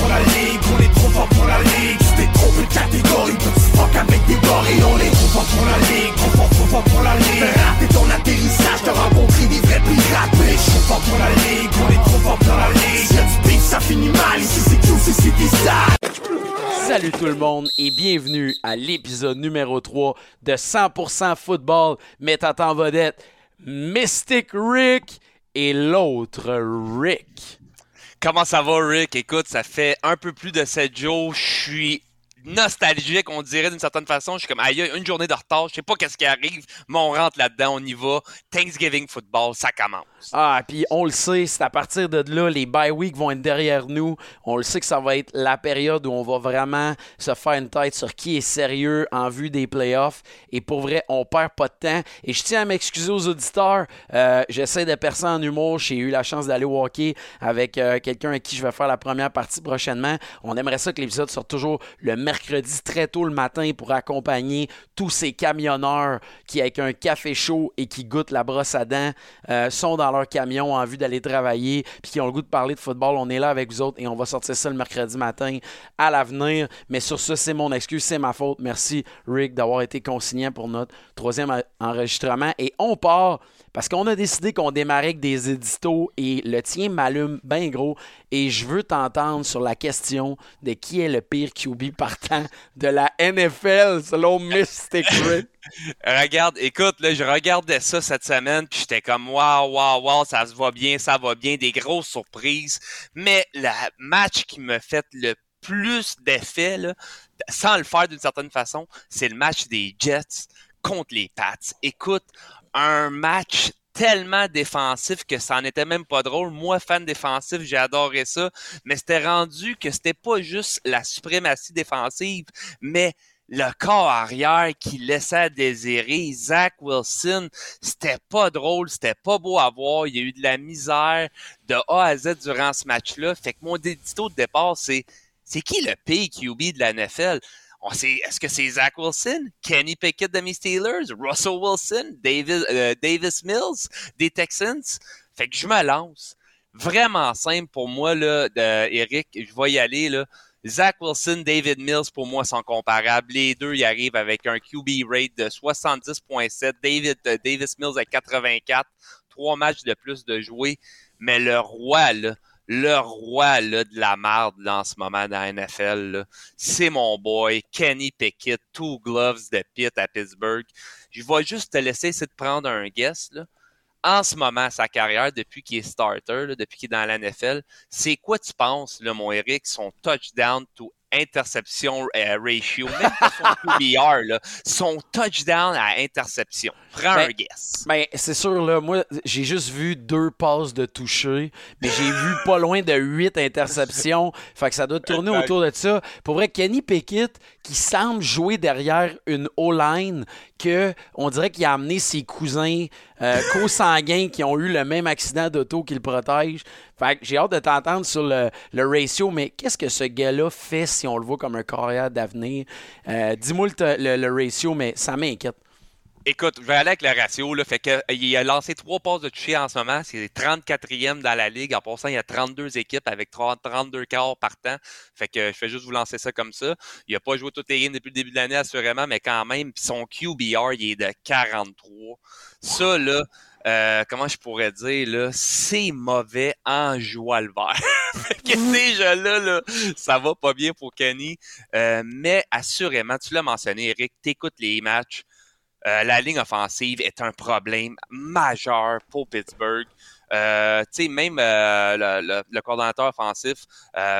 pour la ligue, on est trop fort pour la ligue. Tu t'es trompé de catégorie, tu fuck avec des gorilles. On est trop fort pour la ligue, trop fort, trop fort pour la ligue. Raté ton atterrissage, t'as rencontré des vrais pirates. Mais je suis fort pour la ligue, on est trop fort pour la ligue. Si du beef, ça finit mal. Ici c'est QC, c'est des Salut tout le monde et bienvenue à l'épisode numéro 3 de 100% football mettant en vedette Mystic Rick et l'autre Rick. Comment ça va, Rick? Écoute, ça fait un peu plus de 7 jours. Je suis nostalgique, on dirait d'une certaine façon. Je suis comme, aïe, une journée de retard, je sais pas qu'est-ce qui arrive, mais on rentre là-dedans, on y va. Thanksgiving football, ça commence. Ah, puis on le sait, c'est à partir de là, les bye weeks vont être derrière nous. On le sait que ça va être la période où on va vraiment se faire une tête sur qui est sérieux en vue des playoffs. Et pour vrai, on perd pas de temps. Et je tiens à m'excuser aux auditeurs. Euh, J'essaie de percer en humour. J'ai eu la chance d'aller walker avec euh, quelqu'un avec qui je vais faire la première partie prochainement. On aimerait ça que l'épisode sorte toujours le mercredi très tôt le matin pour accompagner tous ces camionneurs qui, avec un café chaud et qui goûtent la brosse à dents, euh, sont dans leur camion en vue d'aller travailler, puis qui ont le goût de parler de football. On est là avec vous autres et on va sortir ça le mercredi matin à l'avenir. Mais sur ça, c'est mon excuse, c'est ma faute. Merci, Rick, d'avoir été consignant pour notre troisième enregistrement. Et on part parce qu'on a décidé qu'on démarrait avec des éditos et le tien m'allume bien gros. Et je veux t'entendre sur la question de qui est le pire QB partant de la NFL selon Mystic Rick. Regarde, écoute, là, je regardais ça cette semaine, puis j'étais comme waouh, waouh, waouh, ça se va bien, ça va bien, des grosses surprises. Mais le match qui me fait le plus d'effet, sans le faire d'une certaine façon, c'est le match des Jets contre les Pats. Écoute, un match tellement défensif que ça n'était même pas drôle. Moi, fan défensif, j'ai adoré ça, mais c'était rendu que c'était pas juste la suprématie défensive, mais le corps arrière qui laissait désirer. Zach Wilson, c'était pas drôle, c'était pas beau à voir. Il y a eu de la misère de A à Z durant ce match-là. Fait que mon édito de départ, c'est c'est qui le PQB de la NFL? On sait, est-ce que c'est Zach Wilson, Kenny Pickett de mes Steelers, Russell Wilson, Davis, euh, Davis Mills des Texans? Fait que je me lance. Vraiment simple pour moi, là, Eric. Je vais y aller, là. Zach Wilson, David Mills, pour moi, sont comparables. Les deux, ils arrivent avec un QB rate de 70.7. David, euh, Davis Mills à 84. Trois matchs de plus de jouer. Mais le roi, là, le roi là, de la marde en ce moment dans la NFL, c'est mon boy, Kenny Pickett, two gloves de Pitt à Pittsburgh. Je vais juste te laisser essayer de prendre un guess. En ce moment, sa carrière, depuis qu'il est starter, depuis qu'il est dans la NFL, c'est quoi tu penses, là, mon Eric, son touchdown to interception euh, ratio, même pas son QBR, là, son touchdown à interception. Prends Ben, un guess. Ben, c'est sûr, là, moi, j'ai juste vu deux passes de toucher, mais j'ai vu pas loin de huit interceptions. Fait que ça doit tourner autour de ça. Pour vrai, Kenny Pickett, qui semble jouer derrière une O-line, que on dirait qu'il a amené ses cousins euh, co-sanguins qui ont eu le même accident d'auto qui le protège. Fait que j'ai hâte de t'entendre sur le, ratio, mais qu'est-ce que ce gars-là fait si on le voit comme un carrière d'avenir? Euh, Dis-moi le ratio, mais ça m'inquiète. Écoute, je vais aller avec le ratio. Là, fait que, euh, il a lancé trois passes de toucher en ce moment. C'est 34e dans la ligue. En passant, il y a 32 équipes avec 30 32 quarts par temps. Fait que je fais juste vous lancer ça comme ça. Il n'a pas joué toutes les games depuis le début de l'année, assurément, mais quand même, son QBR, il est de 43. Ça, là, euh, comment je pourrais dire, là, c'est mauvais en joie le vert. Que ces jeux-là, là, ça va pas bien pour Kenny. Euh, mais assurément, tu l'as mentionné, Eric, t'écoutes les matchs. Euh, la ligne offensive est un problème majeur pour Pittsburgh. Euh, même euh, le, coordonnateur offensif,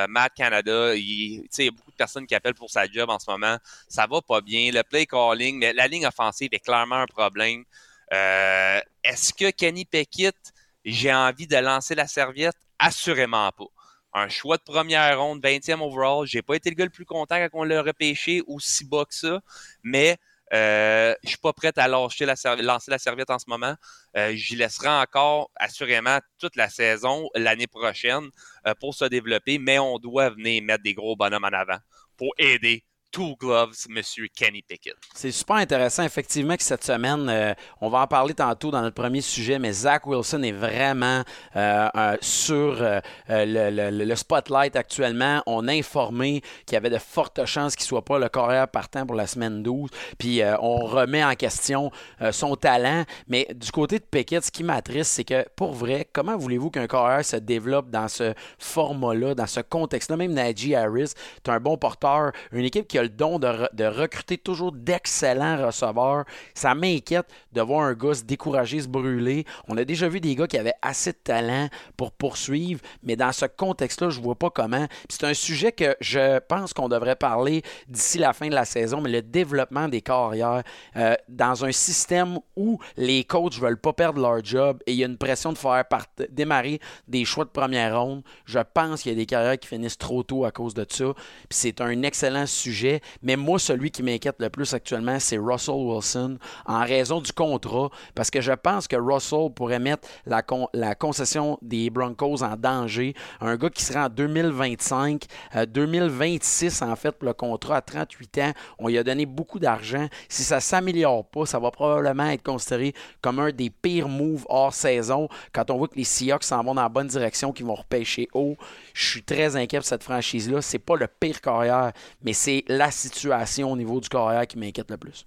Matt Canada, il, y a beaucoup de personnes qui appellent pour sa job en ce moment. Ça va pas bien. Le play calling, mais la ligne offensive est clairement un problème. Est-ce que Kenny Pickett, j'ai envie de lancer la serviette? Assurément pas. Un choix de première ronde, 20e overall. J'ai pas été le gars le plus content quand on l'a repêché aussi bas que ça, mais euh, je suis pas prêt à lancer la serviette en ce moment. Euh, J'y laisserai encore assurément toute la saison l'année prochaine euh, pour se développer, mais on doit venir mettre des gros bonhommes en avant pour aider two gloves, Monsieur Kenny Pickett. C'est super intéressant, effectivement, que cette semaine, euh, on va en parler tantôt dans notre premier sujet, mais Zach Wilson est vraiment euh, sur euh, le, spotlight actuellement. On a informé qu'il y avait de fortes chances qu'il ne soit pas le carrière partant pour la semaine 12. Puis on remet en question son talent. Mais du côté de Pickett, ce qui m'attriste, c'est que pour vrai, comment voulez-vous qu'un carrière se développe dans ce format-là, dans ce contexte-là? Même Najee Harris, tu un bon porteur, une équipe qui a le don de, recruter toujours d'excellents receveurs. Ça m'inquiète de voir un gars se décourager, se brûler. On a déjà vu des gars qui avaient assez de talent pour poursuivre, mais dans ce contexte-là, je vois pas comment. C'est un sujet que je pense qu'on devrait parler d'ici la fin de la saison, mais le développement des carrières euh, dans un système où les coachs veulent pas perdre leur job et il y a une pression de faire démarrer des choix de première ronde. Je pense qu'il y a des carrières qui finissent trop tôt à cause de ça. c'est un excellent sujet. Mais moi, celui qui m'inquiète le plus actuellement, c'est Russell Wilson en raison du contrat. Parce que je pense que Russell pourrait mettre la, la concession des Broncos en danger. Un gars qui sera en 2025, 2026 euh, en fait, pour le contrat à 38 ans. On lui a donné beaucoup d'argent. Si ça ne s'améliore pas, ça va probablement être considéré comme un des pires moves hors saison quand on voit que les Seahawks s'en vont dans la bonne direction, qu'ils vont repêcher haut. Je suis très inquiet pour cette franchise-là. C'est pas le pire carrière, mais c'est la situation au niveau du carrière qui m'inquiète le plus.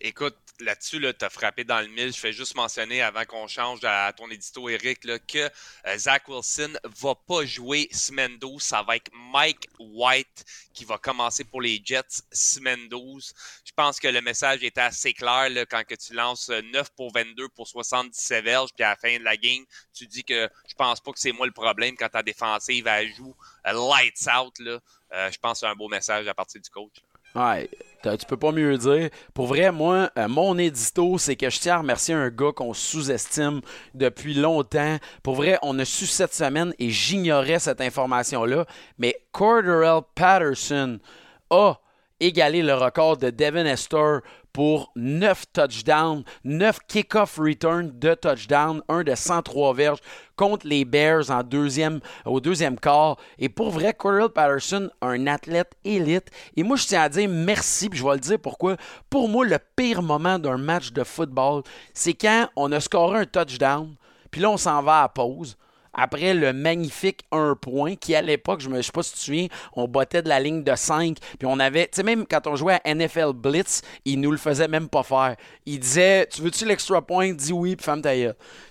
Écoute, là-dessus, là, tu as frappé dans le mille. Je fais juste mentionner avant qu'on change à ton édito, Eric, que euh, Zach Wilson va pas jouer semaine 12. Ça va être Mike White qui va commencer pour les Jets semaine 12. Je pense que le message était assez clair quand que tu lances 9 euh, pour 22 pour 77 verges, puis à la fin de la game, tu dis que je pense pas que c'est moi le problème quand ta défensive joue euh, lights out. Là. Je pense que c'est un beau message à partir du coach. Ouais, tu peux pas mieux dire. Pour vrai, moi, euh, mon édito, c'est que je tiens à remercier un gars qu'on sous-estime depuis longtemps. Pour vrai, on a su cette semaine et j'ignorais cette information-là. Mais Corderell Patterson a égalé le record de Devin Esther pour 9 touchdowns, 9 kick-off returns de touchdown, un de 103 verges contre les Bears en deuxième, au deuxième quart. Et pour vrai, Cordell Patterson, un athlète élite. Et moi, je tiens à dire merci, puis je vais le dire pourquoi. Pour moi, le pire moment d'un match de football, c'est quand on a scoré un touchdown, puis là, on s'en va à pause après le magnifique 1 point qui, à l'époque, je ne sais pas si tu te souviens, on bottait de la ligne de 5. Puis on avait, tu sais, même quand on jouait à NFL Blitz, il nous le faisait même pas faire. Il disait Tu veux-tu l'extra point Dis oui, puis femme ta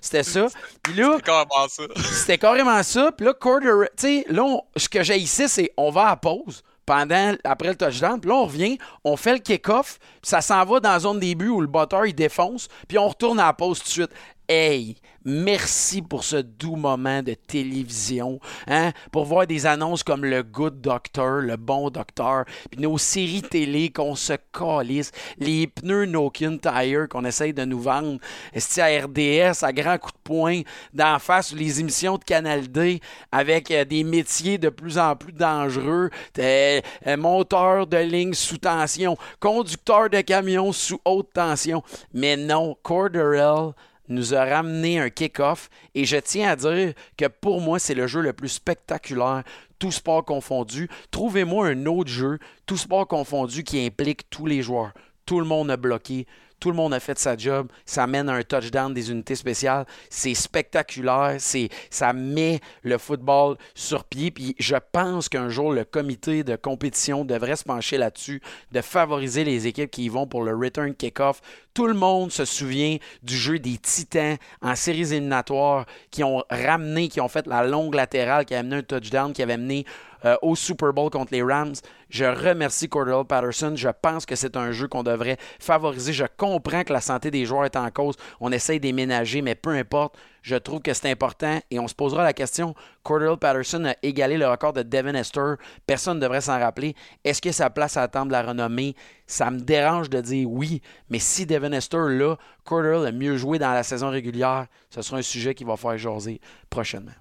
C'était ça. Puis là. C'était carrément ça. C'était carrément ça. Puis là, quarter, tu sais, là, ce que j'ai ici, c'est on va à pause pendant après le touchdown. Puis là, on revient, on fait le kick-off, ça s'en va dans la zone début où le batteur il défonce, puis on retourne à la pause tout de suite. Hey, merci pour ce doux moment de télévision, hein, pour voir des annonces comme le Good Doctor, le bon docteur, puis nos séries télé qu'on se calisse, les pneus Nokian Tire qu'on essaye de nous vendre, à RDS à grands coups de poing d'en face les émissions de Canal D avec euh, des métiers de plus en plus dangereux, euh, monteur de ligne sous tension, conducteur de camion sous haute tension. Mais non, Corderell nous a ramené un kick-off et je tiens à dire que pour moi, c'est le jeu le plus spectaculaire, tout sport confondu. Trouvez-moi un autre jeu, tout sport confondu, qui implique tous les joueurs. Tout le monde a bloqué, tout le monde a fait sa job. Ça mène à un touchdown des unités spéciales. C'est spectaculaire. C'est, ça met le football sur pied. Puis je pense qu'un jour, le comité de compétition devrait se pencher là-dessus, de favoriser les équipes qui y vont pour le return kickoff. Tout le monde se souvient du jeu des Titans en séries éliminatoires qui ont ramené, qui ont fait la longue latérale, qui a amené un touchdown, qui avait mené euh, au Super Bowl contre les Rams. Je remercie Cordell Patterson. Je pense que c'est un jeu qu'on devrait favoriser. Je comprends que la santé des joueurs est en cause. On essaye d'éménager, mais peu importe. Je trouve que c'est important et on se posera la question. Cordell Patterson a égalé le record de Devin Esther. Personne ne devrait s'en rappeler. Est-ce que sa place à la de la renommée? Ça me dérange de dire oui, mais si Devin Esther, là, Cordell a mieux joué dans la saison régulière, ce sera un sujet qui va faire jaser prochainement.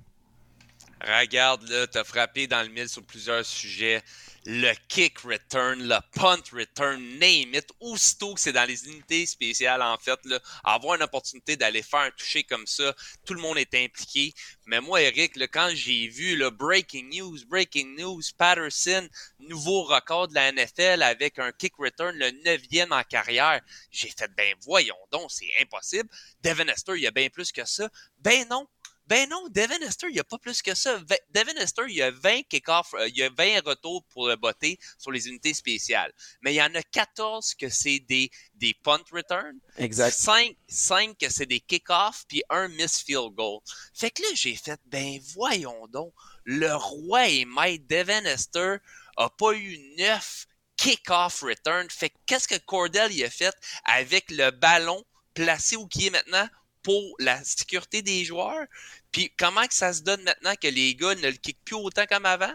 Regarde, là, t'as frappé dans le mille sur plusieurs sujets. Le kick return, le punt return, name it. Aussitôt que c'est dans les unités spéciales, en fait, là, avoir une opportunité d'aller faire un toucher comme ça, tout le monde est impliqué. Mais moi, Eric, là, quand j'ai vu le breaking news, breaking news, Patterson, nouveau record de la NFL avec un kick return, le neuvième en carrière, j'ai fait, ben voyons donc, c'est impossible. Devin Esther, il y a bien plus que ça. Ben non, ben non, Devin Hester, il n'y a pas plus que ça. Devin Hester, il y a 20 kick-off, euh, il y a 20 retours pour le botter sur les unités spéciales. Mais il y en a 14 que c'est des, des punt returns. Exact. 5, 5 que c'est des kick-off, puis un miss field goal. Fait que là, j'ai fait, ben voyons donc, le roi et maître Devin Hester a pas eu 9 kick-off returns. Fait que qu'est-ce que Cordell y a fait avec le ballon placé où qui est maintenant? pour la sécurité des joueurs? Puis comment que ça se donne maintenant que les gars ne le kickent plus autant comme avant?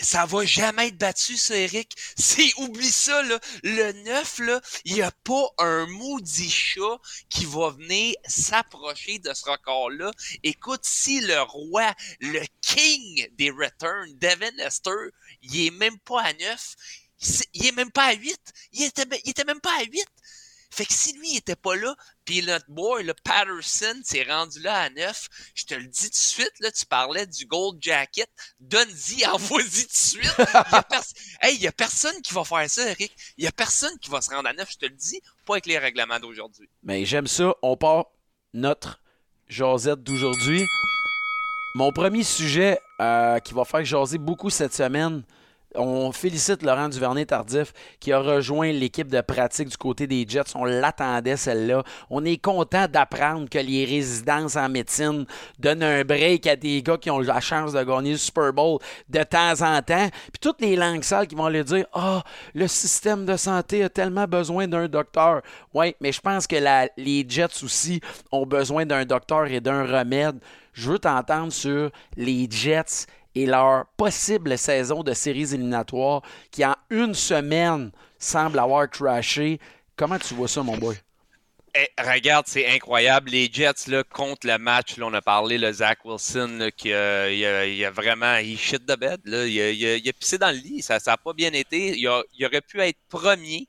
ça va jamais être battu, ça, Eric. C'est, oublie ça, là. Le 9, là, il n'y a pas un maudit chat qui va venir s'approcher de ce record-là. Écoute, si le roi, le king des returns, Devin Esther, il est même pas à 9, il est même pas à 8, il était, il était même pas à 8. Fait que si lui, il était pas là, puis notre boy, le Patterson, s'est rendu là à neuf, je te le dis tout de suite, là, tu parlais du Gold Jacket, donne-y, envoie-y tout de suite. Il y, hey, a personne qui va faire ça, Eric. Il y a personne qui va se rendre à neuf, je te le dis, pas avec les règlements d'aujourd'hui. Mais j'aime ça. On part notre Josette d'aujourd'hui. Mon premier sujet euh, qui va faire jaser beaucoup cette semaine, on félicite Laurent Duvernay-Tardif qui a rejoint l'équipe de pratique du côté des Jets. On l'attendait, celle-là. On est content d'apprendre que les résidences en médecine donnent un break à des gars qui ont la chance de gagner le Super Bowl de temps en temps. Puis toutes les langues sales qui vont lui dire Ah, oh, le système de santé a tellement besoin d'un docteur. Oui, mais je pense que les Jets aussi ont besoin d'un docteur et d'un remède. Je veux t'entendre sur les Jets et leur possible saison de séries éliminatoires qui, en une semaine, semble avoir crashé. Comment tu vois ça, mon boy? Eh, regarde, c'est incroyable. Les Jets, là, contre le match, là, on a parlé, le Zach Wilson, qui a, il a, vraiment, il shit de bed. Là, il, a, pissé dans le lit. Ça n'a pas bien été. Il, aurait pu être premier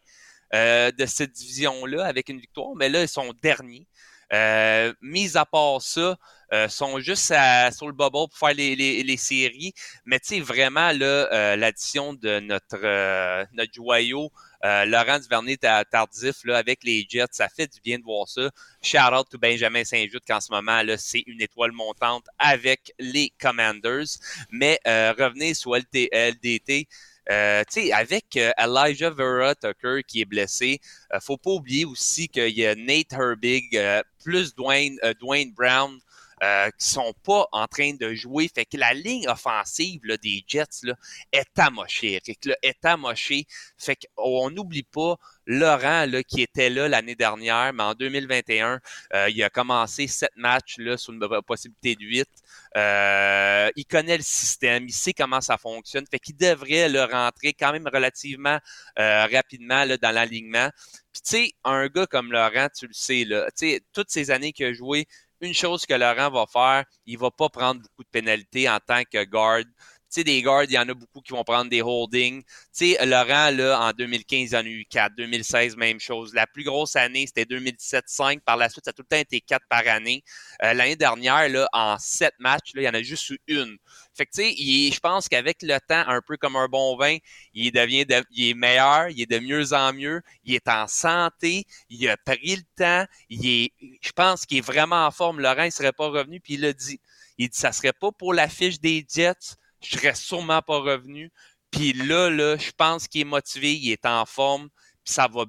euh, de cette division-là avec une victoire, mais là, ils sont derniers. Euh, mis à part ça, euh, sont juste sur le bubble pour faire les, les, séries. Mais tu sais, vraiment, euh, l'addition de notre, euh, notre joyau, Laurent Duvernay tardif là, avec les Jets, ça fait du bien de voir ça. Shout out to Benjamin Saint-Just qu'en ce moment, là, c'est une étoile montante avec les Commanders. Mais revenez sur LDT. Euh, avec Elijah Vera Tucker qui est blessé, euh, faut pas oublier aussi qu'il y a Nate Herbig, plus Dwayne, Dwayne Brown, euh, qui sont pas en train de jouer. Fait que la ligne offensive là, des Jets là, est amochée, Eric, là, est amochée. Fait qu'on n'oublie pas Laurent là, qui était là l'année dernière, mais en 2021, euh, il a commencé sept matchs là, sur une possibilité de huit. Euh, il connaît le système, il sait comment ça fonctionne, fait qu'il devrait le rentrer quand même relativement euh, rapidement là, dans l'alignement. Puis tu sais, un gars comme Laurent, tu le sais, là, tu sais, toutes ces années qu'il a joué, une chose que Laurent va faire, il va pas prendre beaucoup de pénalités en tant que guard. Sais, des guards, il y en a beaucoup qui vont prendre des holdings. Tu sais, Laurent, là, en 2015, il en a eu 4. 2016, même chose. La plus grosse année, c'était 2017-5. Par la suite, ça a tout le temps été 4 par année. Euh, l'année dernière, là, en 7 matchs, il y en a juste eu une. Fait que, tu sais, je pense qu'avec le temps, un peu comme un bon vin, il devient, il est meilleur, il est de mieux en mieux, il est en santé, il a pris le temps, il est, je pense qu'il est vraiment en forme. Laurent, il serait pas revenu, puis il l'a dit. Il dit, ça serait pas pour la fiche des Jets, je serais sûrement pas revenu. Puis là, là, je pense qu'il est motivé, il est en forme, puis ça va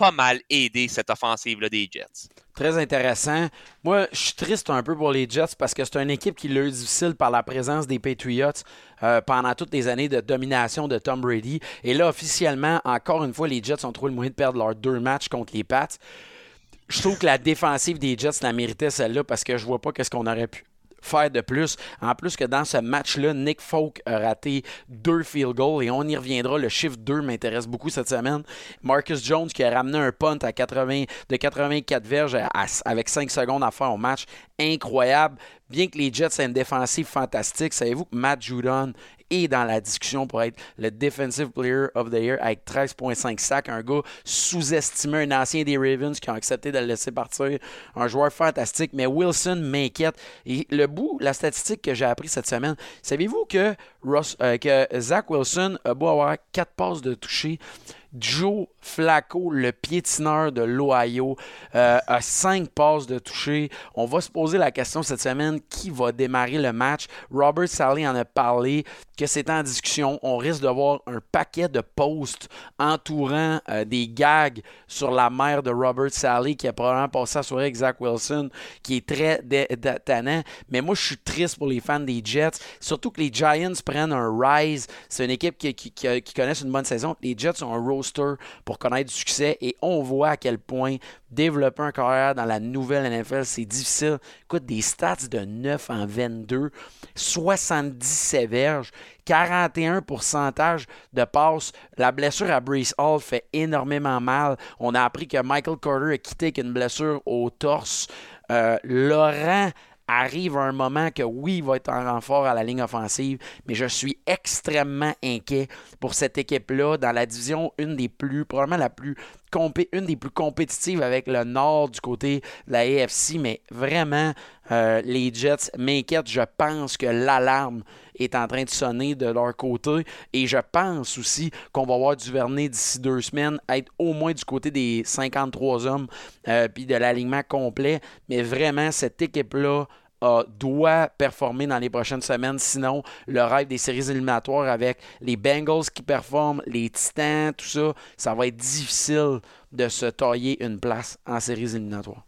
pas mal aider cette offensive-là des Jets. Très intéressant. Moi, je suis triste un peu pour les Jets parce que c'est une équipe qui l'a eu difficile par la présence des Patriots euh, pendant toutes les années de domination de Tom Brady. Et là, officiellement, encore une fois, les Jets ont trouvé le moyen de perdre leurs deux matchs contre les Pats. Je trouve que la défensive des Jets la méritait celle-là parce que je vois pas qu'est-ce qu'on aurait pu faire de plus? En plus que dans ce match-là, Nick Folk a raté deux field goals et on y reviendra. Le chiffre 2 m'intéresse beaucoup cette semaine. Marcus Jones qui a ramené un punt à 80, de 84 verges avec 5 secondes à faire au match. Incroyable. Bien que les Jets aient une défensive fantastique, savez-vous que Matt Judon est dans la discussion pour être le Defensive Player of the Year avec 13,5 sacs. Un gars sous-estimé, un ancien des Ravens qui ont accepté de le laisser partir. Un joueur fantastique. Mais Wilson m'inquiète. Et le bout, la statistique que j'ai appris cette semaine, savez-vous que, euh, que Zach Wilson a beau avoir 4 passes de toucher, Joe Flacco, le piétineur de l'Ohio, euh, a cinq passes de toucher. On va se poser la question cette semaine qui va démarrer le match? Robert Sally en a parlé que c'est en discussion. On risque de voir un paquet de posts entourant euh, des gags sur la mère de Robert Sally qui a probablement passé la soirée avec Zach Wilson, qui est très tannant. Mais moi, je suis triste pour les fans des Jets. Surtout que les Giants prennent un rise. C'est une équipe qui, qui, connaissent une bonne saison. Les Jets ont un pour connaître du succès et on voit à quel point développer un carrière dans la nouvelle NFL, c'est difficile. Écoute, des stats de 9 en 22, 77 verges, 41% de passes. La blessure à Brees Hall fait énormément mal. On a appris que Michael Carter a quitté avec une blessure au torse. Euh, Laurent arrive un moment que oui, il va être en renfort à la ligne offensive, mais je suis extrêmement inquiet pour cette équipe-là dans la division, une des plus, probablement la plus une des plus compétitives avec le Nord du côté de la AFC, mais vraiment, euh, les Jets m'inquiètent. Je pense que l'alarme est en train de sonner de leur côté. Et je pense aussi qu'on va voir Duvernay d'ici deux semaines être au moins du côté des 53 hommes euh, puis de l'alignement complet. Mais vraiment, cette équipe-là doit performer dans les prochaines semaines. Sinon, le rêve des séries éliminatoires avec les Bengals qui performent, les Titans, tout ça, ça va être difficile de se tailler une place en séries éliminatoires.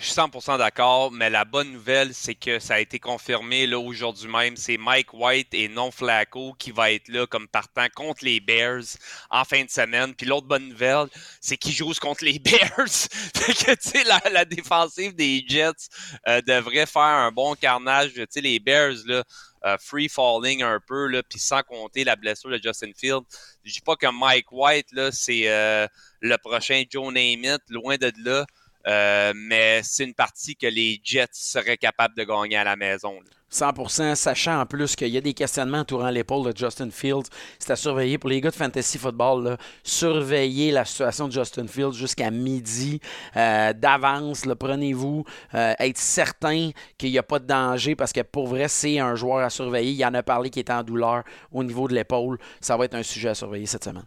Je suis 100% d'accord, mais la bonne nouvelle, c'est que ça a été confirmé là aujourd'hui même. C'est Mike White et non Flacco qui va être là comme partant contre les Bears en fin de semaine. Puis l'autre bonne nouvelle, c'est qu'ils jouent contre les Bears. fait que, tu sais, la, défensive des Jets euh, devrait faire un bon carnage. Tu sais, les Bears, là, euh, free falling un peu, là, puis sans compter la blessure de Justin Field. Je dis pas que Mike White, là, c'est euh, le prochain Joe Namath, loin de là. Euh, mais c'est une partie que les Jets seraient capables de gagner à la maison. 100%, sachant en plus qu'il y a des questionnements entourant l'épaule de Justin Fields. C'est à surveiller pour les gars de Fantasy Football. surveiller la situation de Justin Fields jusqu'à midi euh, d'avance. Prenez-vous, euh, être certain qu'il n'y a pas de danger parce que pour vrai, c'est un joueur à surveiller. Il y en a parlé qui est en douleur au niveau de l'épaule. Ça va être un sujet à surveiller cette semaine.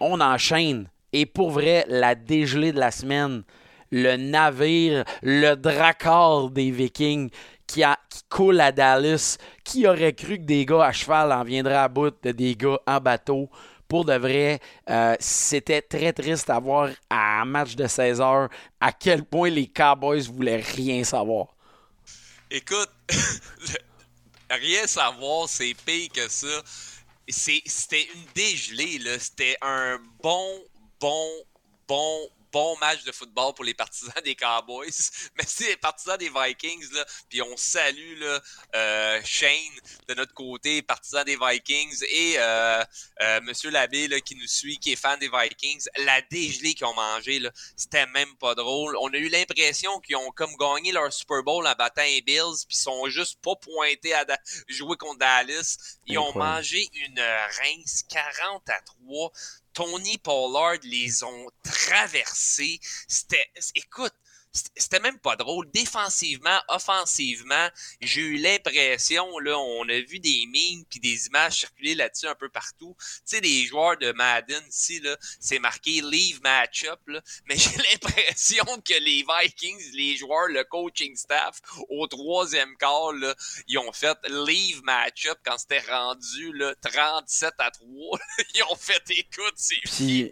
On enchaîne et pour vrai, la dégelée de la semaine, le navire, le dracar des Vikings qui, coule à Dallas. Qui aurait cru que des gars à cheval en viendraient à bout de des gars en bateau? Pour de vrai, euh, c'était très triste à voir à un match de 16 heures à quel point les Cowboys voulaient rien savoir. Écoute, rien savoir, c'est pire que ça. C'était une dégelée, là. C'était un bon bon, bon, bon match de football pour les partisans des Cowboys. Mais c'est les partisans des Vikings, là, puis on salue là, euh, Shane de notre côté, partisan des Vikings, et euh, euh, Monsieur Labbé là, qui nous suit, qui est fan des Vikings. La dégelée qu'ils ont mangé, là, c'était même pas drôle. On a eu l'impression qu'ils ont comme gagné leur Super Bowl en battant les Bills, puis sont juste pas pointés à jouer contre Dallas. Ils ont mangé une rince 40 à 3 Tony Pollard les ont traversés. C'était, écoute, c'était même pas drôle. Défensivement, offensivement, j'ai eu l'impression, là, on a vu des memes puis des images circuler là-dessus un peu partout. Tu sais, les joueurs de Madden ici, là, c'est marqué Leave Matchup, là. Mais j'ai l'impression que les Vikings, les joueurs, le coaching staff, au troisième quart, là, ils ont fait Leave Matchup quand c'était rendu, là, 37 à 3. ils ont fait, écoute, c'est fini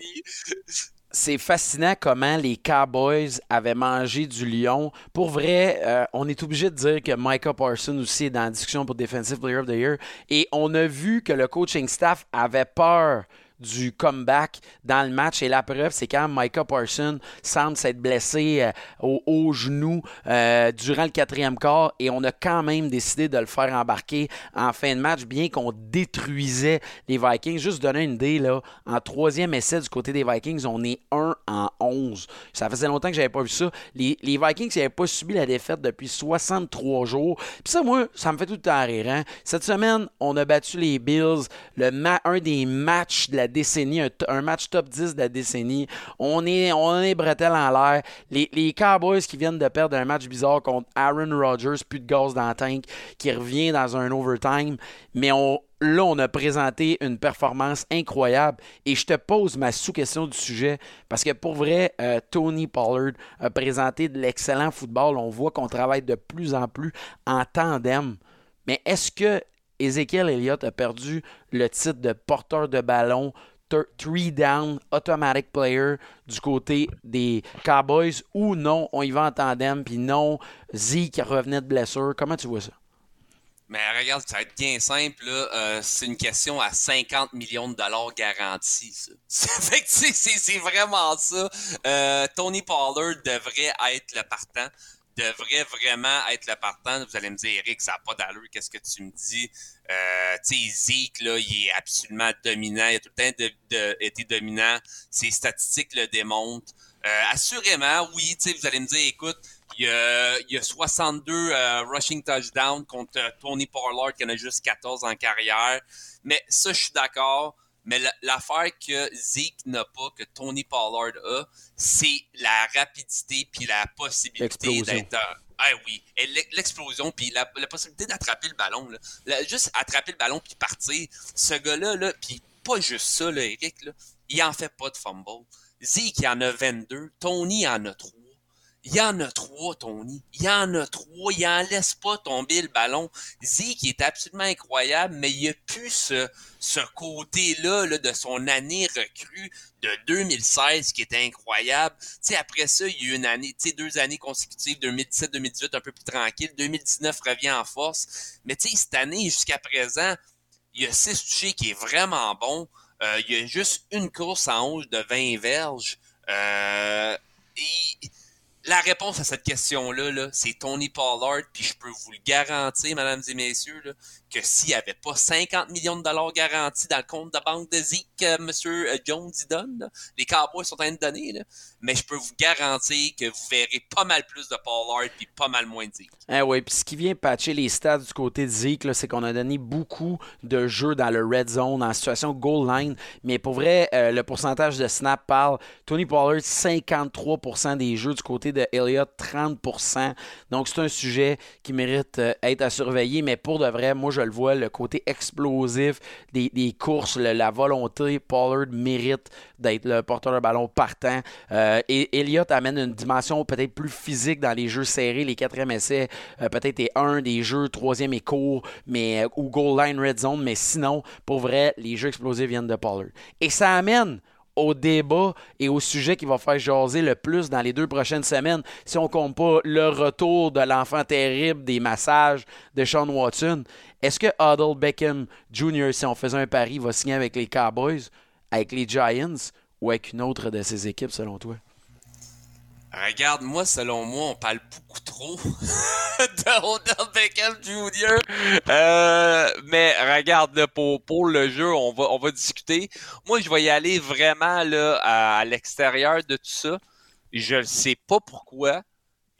c'est fascinant comment les Cowboys avaient mangé du lion. Pour vrai, euh, on est obligé de dire que Micah Parsons aussi est dans la discussion pour Defensive Player of the Year. Et on a vu que le coaching staff avait peur du comeback dans le match. Et la preuve, c'est quand Micah Parsons semble s'être blessé euh, au genou euh, durant le quatrième quart et on a quand même décidé de le faire embarquer en fin de match, bien qu'on détruisait les Vikings. Juste donner une idée, là, en troisième essai du côté des Vikings, on est 1 en 11. Ça faisait longtemps que j'avais pas vu ça. Les, Vikings n'avaient pas subi la défaite depuis 63 jours. Puis ça, moi, ça me fait tout le temps rire. Hein. Cette semaine, on a battu les Bills, le un des matchs de la décennie, un, match top 10 de la décennie. On est, on est bretelles en l'air. Les, les, Cowboys qui viennent de perdre un match bizarre contre Aaron Rodgers, plus de gaz dans le tank, qui revient dans un overtime. Mais on, là, on a présenté une performance incroyable. Et je te pose ma sous-question du sujet parce que pour vrai, euh, Tony Pollard a présenté de l'excellent football. On voit qu'on travaille de plus en plus en tandem. Mais est-ce que Ezekiel Elliott a perdu le titre de porteur de ballon three down automatic player du côté des Cowboys ou non, on y va en tandem, puis non, Zeke revenait de blessure. Comment tu vois ça? Mais regarde, ça va être bien simple. Euh, c'est une question à 50 millions de dollars garantis. C'est vraiment ça. Euh, Tony Pollard devrait être le partant devrait vraiment être le partant. Vous allez me dire, Eric, ça n'a pas d'allure, qu'est-ce que tu me dis? Euh, tu sais, Zeke, là, il est absolument dominant. Il a tout le temps été dominant. Ses statistiques le démontrent. Euh, assurément, oui, tu sais, vous allez me dire, écoute, il y a, il y a 62 euh, rushing touchdowns contre Tony Pollard qui en a juste 14 en carrière. Mais ça, je suis d'accord. Mais l'affaire que Zeke n'a pas, que Tony Pollard a, c'est la rapidité puis la possibilité d'être. Ah oui, l'explosion puis la, possibilité d'attraper le ballon. juste attraper le ballon puis partir. Ce gars-là, là, puis pas juste ça, là, Eric, là, il en fait pas de fumble. Zeke, il en a 22. Tony en a 3. Il y en a trois, Tony. Il y en a trois. Il en laisse pas tomber le ballon. qui est absolument incroyable, mais il a plus ce, ce côté-là là, de son année recrue de 2016 qui est incroyable. sais, après ça, il y a eu une année, deux années consécutives, 2017-2018, un peu plus tranquille. 2019 revient en force. Mais cette année, jusqu'à présent, il y a six touchés qui est vraiment bon. Euh, il y a juste une course en hausse de 20 verges. Euh, et la réponse à cette question-là, -là, c'est Tony Pollard, puis je peux vous le garantir, mesdames et messieurs, là, que s'il n'y avait pas 50 millions de dollars garantis dans le compte de banque de Zeke, euh, M. Jones y donne, les Cowboys sont en train de donner, mais je peux vous garantir que vous verrez pas mal plus de Pollard puis pas mal moins de Zeke. Oui, puis ce qui vient patcher les stats du côté de Zeke, c'est qu'on a donné beaucoup de jeux dans le red zone, en situation goal line, mais pour vrai, euh, le pourcentage de snap parle. Tony Pollard, 53% des jeux du côté de Elliott, 30%. Donc c'est un sujet qui mérite d'être à surveiller, mais pour de vrai, moi je le vois, le côté explosif des, courses, la volonté. Pollard mérite d'être le porteur de ballon partant. Euh, et Elliott amène une dimension peut-être plus physique dans les jeux serrés. Les quatrième essais, euh, peut-être est un des jeux troisième et court, mais, euh, ou goal line red zone. Mais sinon, pour vrai, les jeux explosifs viennent de Pollard. Et ça amène au débat et au sujet qui va faire jaser le plus dans les deux prochaines semaines, si on compte pas le retour de l'enfant terrible des massages de Sean Watson. Est-ce que Odell Beckham Jr., si on faisait un pari, va signer avec les Cowboys, avec les Giants ou avec une autre de ses équipes, selon toi? Regarde, moi, selon moi, on parle beaucoup trop de Odell Beckham Jr. Euh, mais regarde, pour, pour le jeu, on va, on va discuter. Moi, je vais y aller vraiment là, à, l'extérieur de tout ça. Je ne sais pas pourquoi.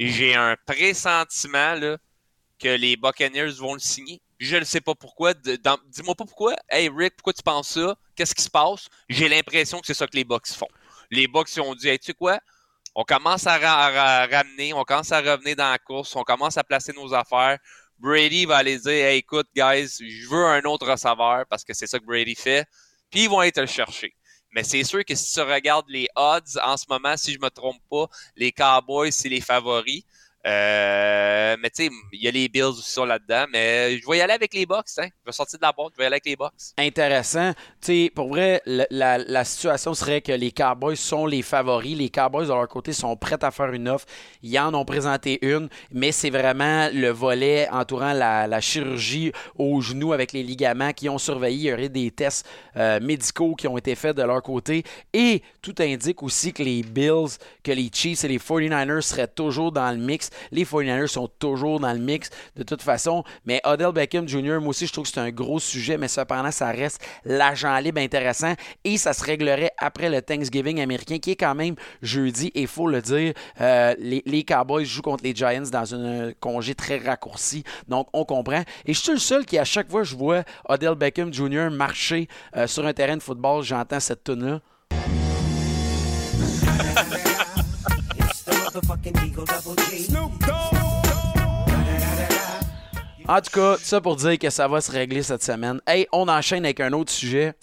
J'ai un pressentiment là, que les Buccaneers vont le signer. Je ne sais pas pourquoi. Dis-moi pas pourquoi. Hey Rick, pourquoi tu penses ça? Qu'est-ce qui se passe? J'ai l'impression que c'est ça que les Bucks font. Les Bucks ont dit, hey, tu sais quoi? On commence à, ramener, on commence à revenir dans la course, on commence à placer nos affaires. Brady va aller dire hey, écoute, guys, je veux un autre receveur parce que c'est ça que Brady fait. Puis ils vont te le chercher. Mais c'est sûr que si tu regardes les odds en ce moment, si je me trompe pas, les Cowboys, c'est les favoris. Euh, mais tu sais, il y a les Bills aussi là-dedans. Mais je vais y aller avec les Bucks. Hein. Je vais sortir de la boîte, je vais y aller avec les Bucks. Intéressant. Tu sais, pour vrai, la, situation serait que les Cowboys sont les favoris. Les Cowboys, de leur côté, sont prêts à faire une offre. Ils en ont présenté une, mais c'est vraiment le volet entourant la, la, chirurgie au genou avec les ligaments qui ont surveillé. Il y aurait des tests euh, médicaux qui ont été faits de leur côté. Et tout indique aussi que les Bills, que les Chiefs et les 49ers seraient toujours dans le mix. Les 49ers sont toujours dans le mix de toute façon. Mais Odell Beckham Jr., moi aussi, je trouve que c'est un gros sujet, mais cependant, ça reste l'agent libre intéressant et ça se réglerait après le Thanksgiving américain qui est quand même jeudi. Et il faut le dire, euh, les, Cowboys jouent contre les Giants dans un congé très raccourci. Donc, on comprend. Et je suis le seul qui, à chaque fois je vois Odell Beckham Jr. marcher euh, sur un terrain de football, j'entends cette En tout cas, ça pour dire que ça va se régler cette semaine. Hey, on enchaîne avec un autre sujet.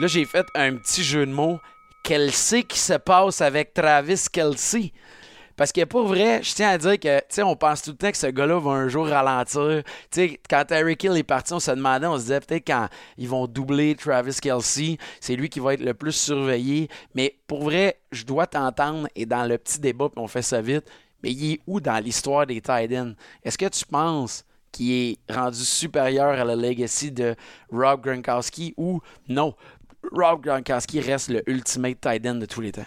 là, j'ai fait un petit jeu de mots. Kelsey qui se passe avec Travis Kelsey. Parce que pour vrai, je tiens à dire que, tu sais, on pense tout le temps que ce gars-là va un jour ralentir. Tu sais, quand Eric Hill est parti, on se demandait, on se disait peut-être quand ils vont doubler Travis Kelsey, c'est lui qui va être le plus surveillé. Mais pour vrai, je dois t'entendre et dans le petit débat, puis on fait ça vite, mais il est où dans l'histoire des Titans? Est-ce que tu penses qu'il est rendu supérieur à la legacy de Rob Gronkowski ou non? Rob Gronkowski reste le ultimate Titan de tous les temps.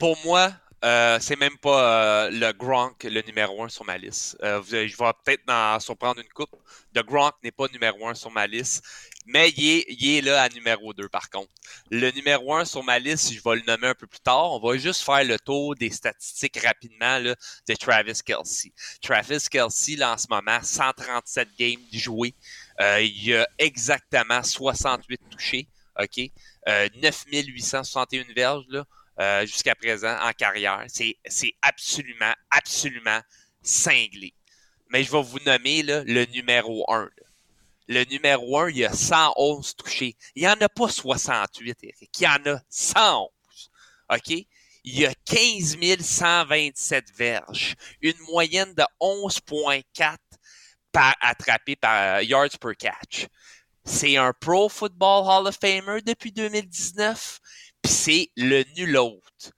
Pour moi, euh, c'est même pas euh, le Gronk le numéro un sur ma liste. Euh, je vais peut-être en surprendre une coupe. Le Gronk n'est pas numéro un sur ma liste, mais il est, là à numéro 2 par contre. Le numéro 1 sur ma liste, je vais le nommer un peu plus tard. On va juste faire le tour des statistiques rapidement de Travis Kelsey. Travis Kelsey, là, en ce moment, 137 games joués. il a exactement 68 touchés. OK? 9861 verges, là. Euh, jusqu'à présent en carrière. C'est absolument, absolument cinglé. Mais je vais vous nommer le numéro 1. Le numéro 1, il y a 111 touchés. Il n'y en a pas 68, Eric. Il y en a 111. OK? Il y a 15 127 verges. Une moyenne de 11,4 par par euh, yards per catch. C'est un Pro Football Hall of Famer depuis 2019 c'est le nul autre.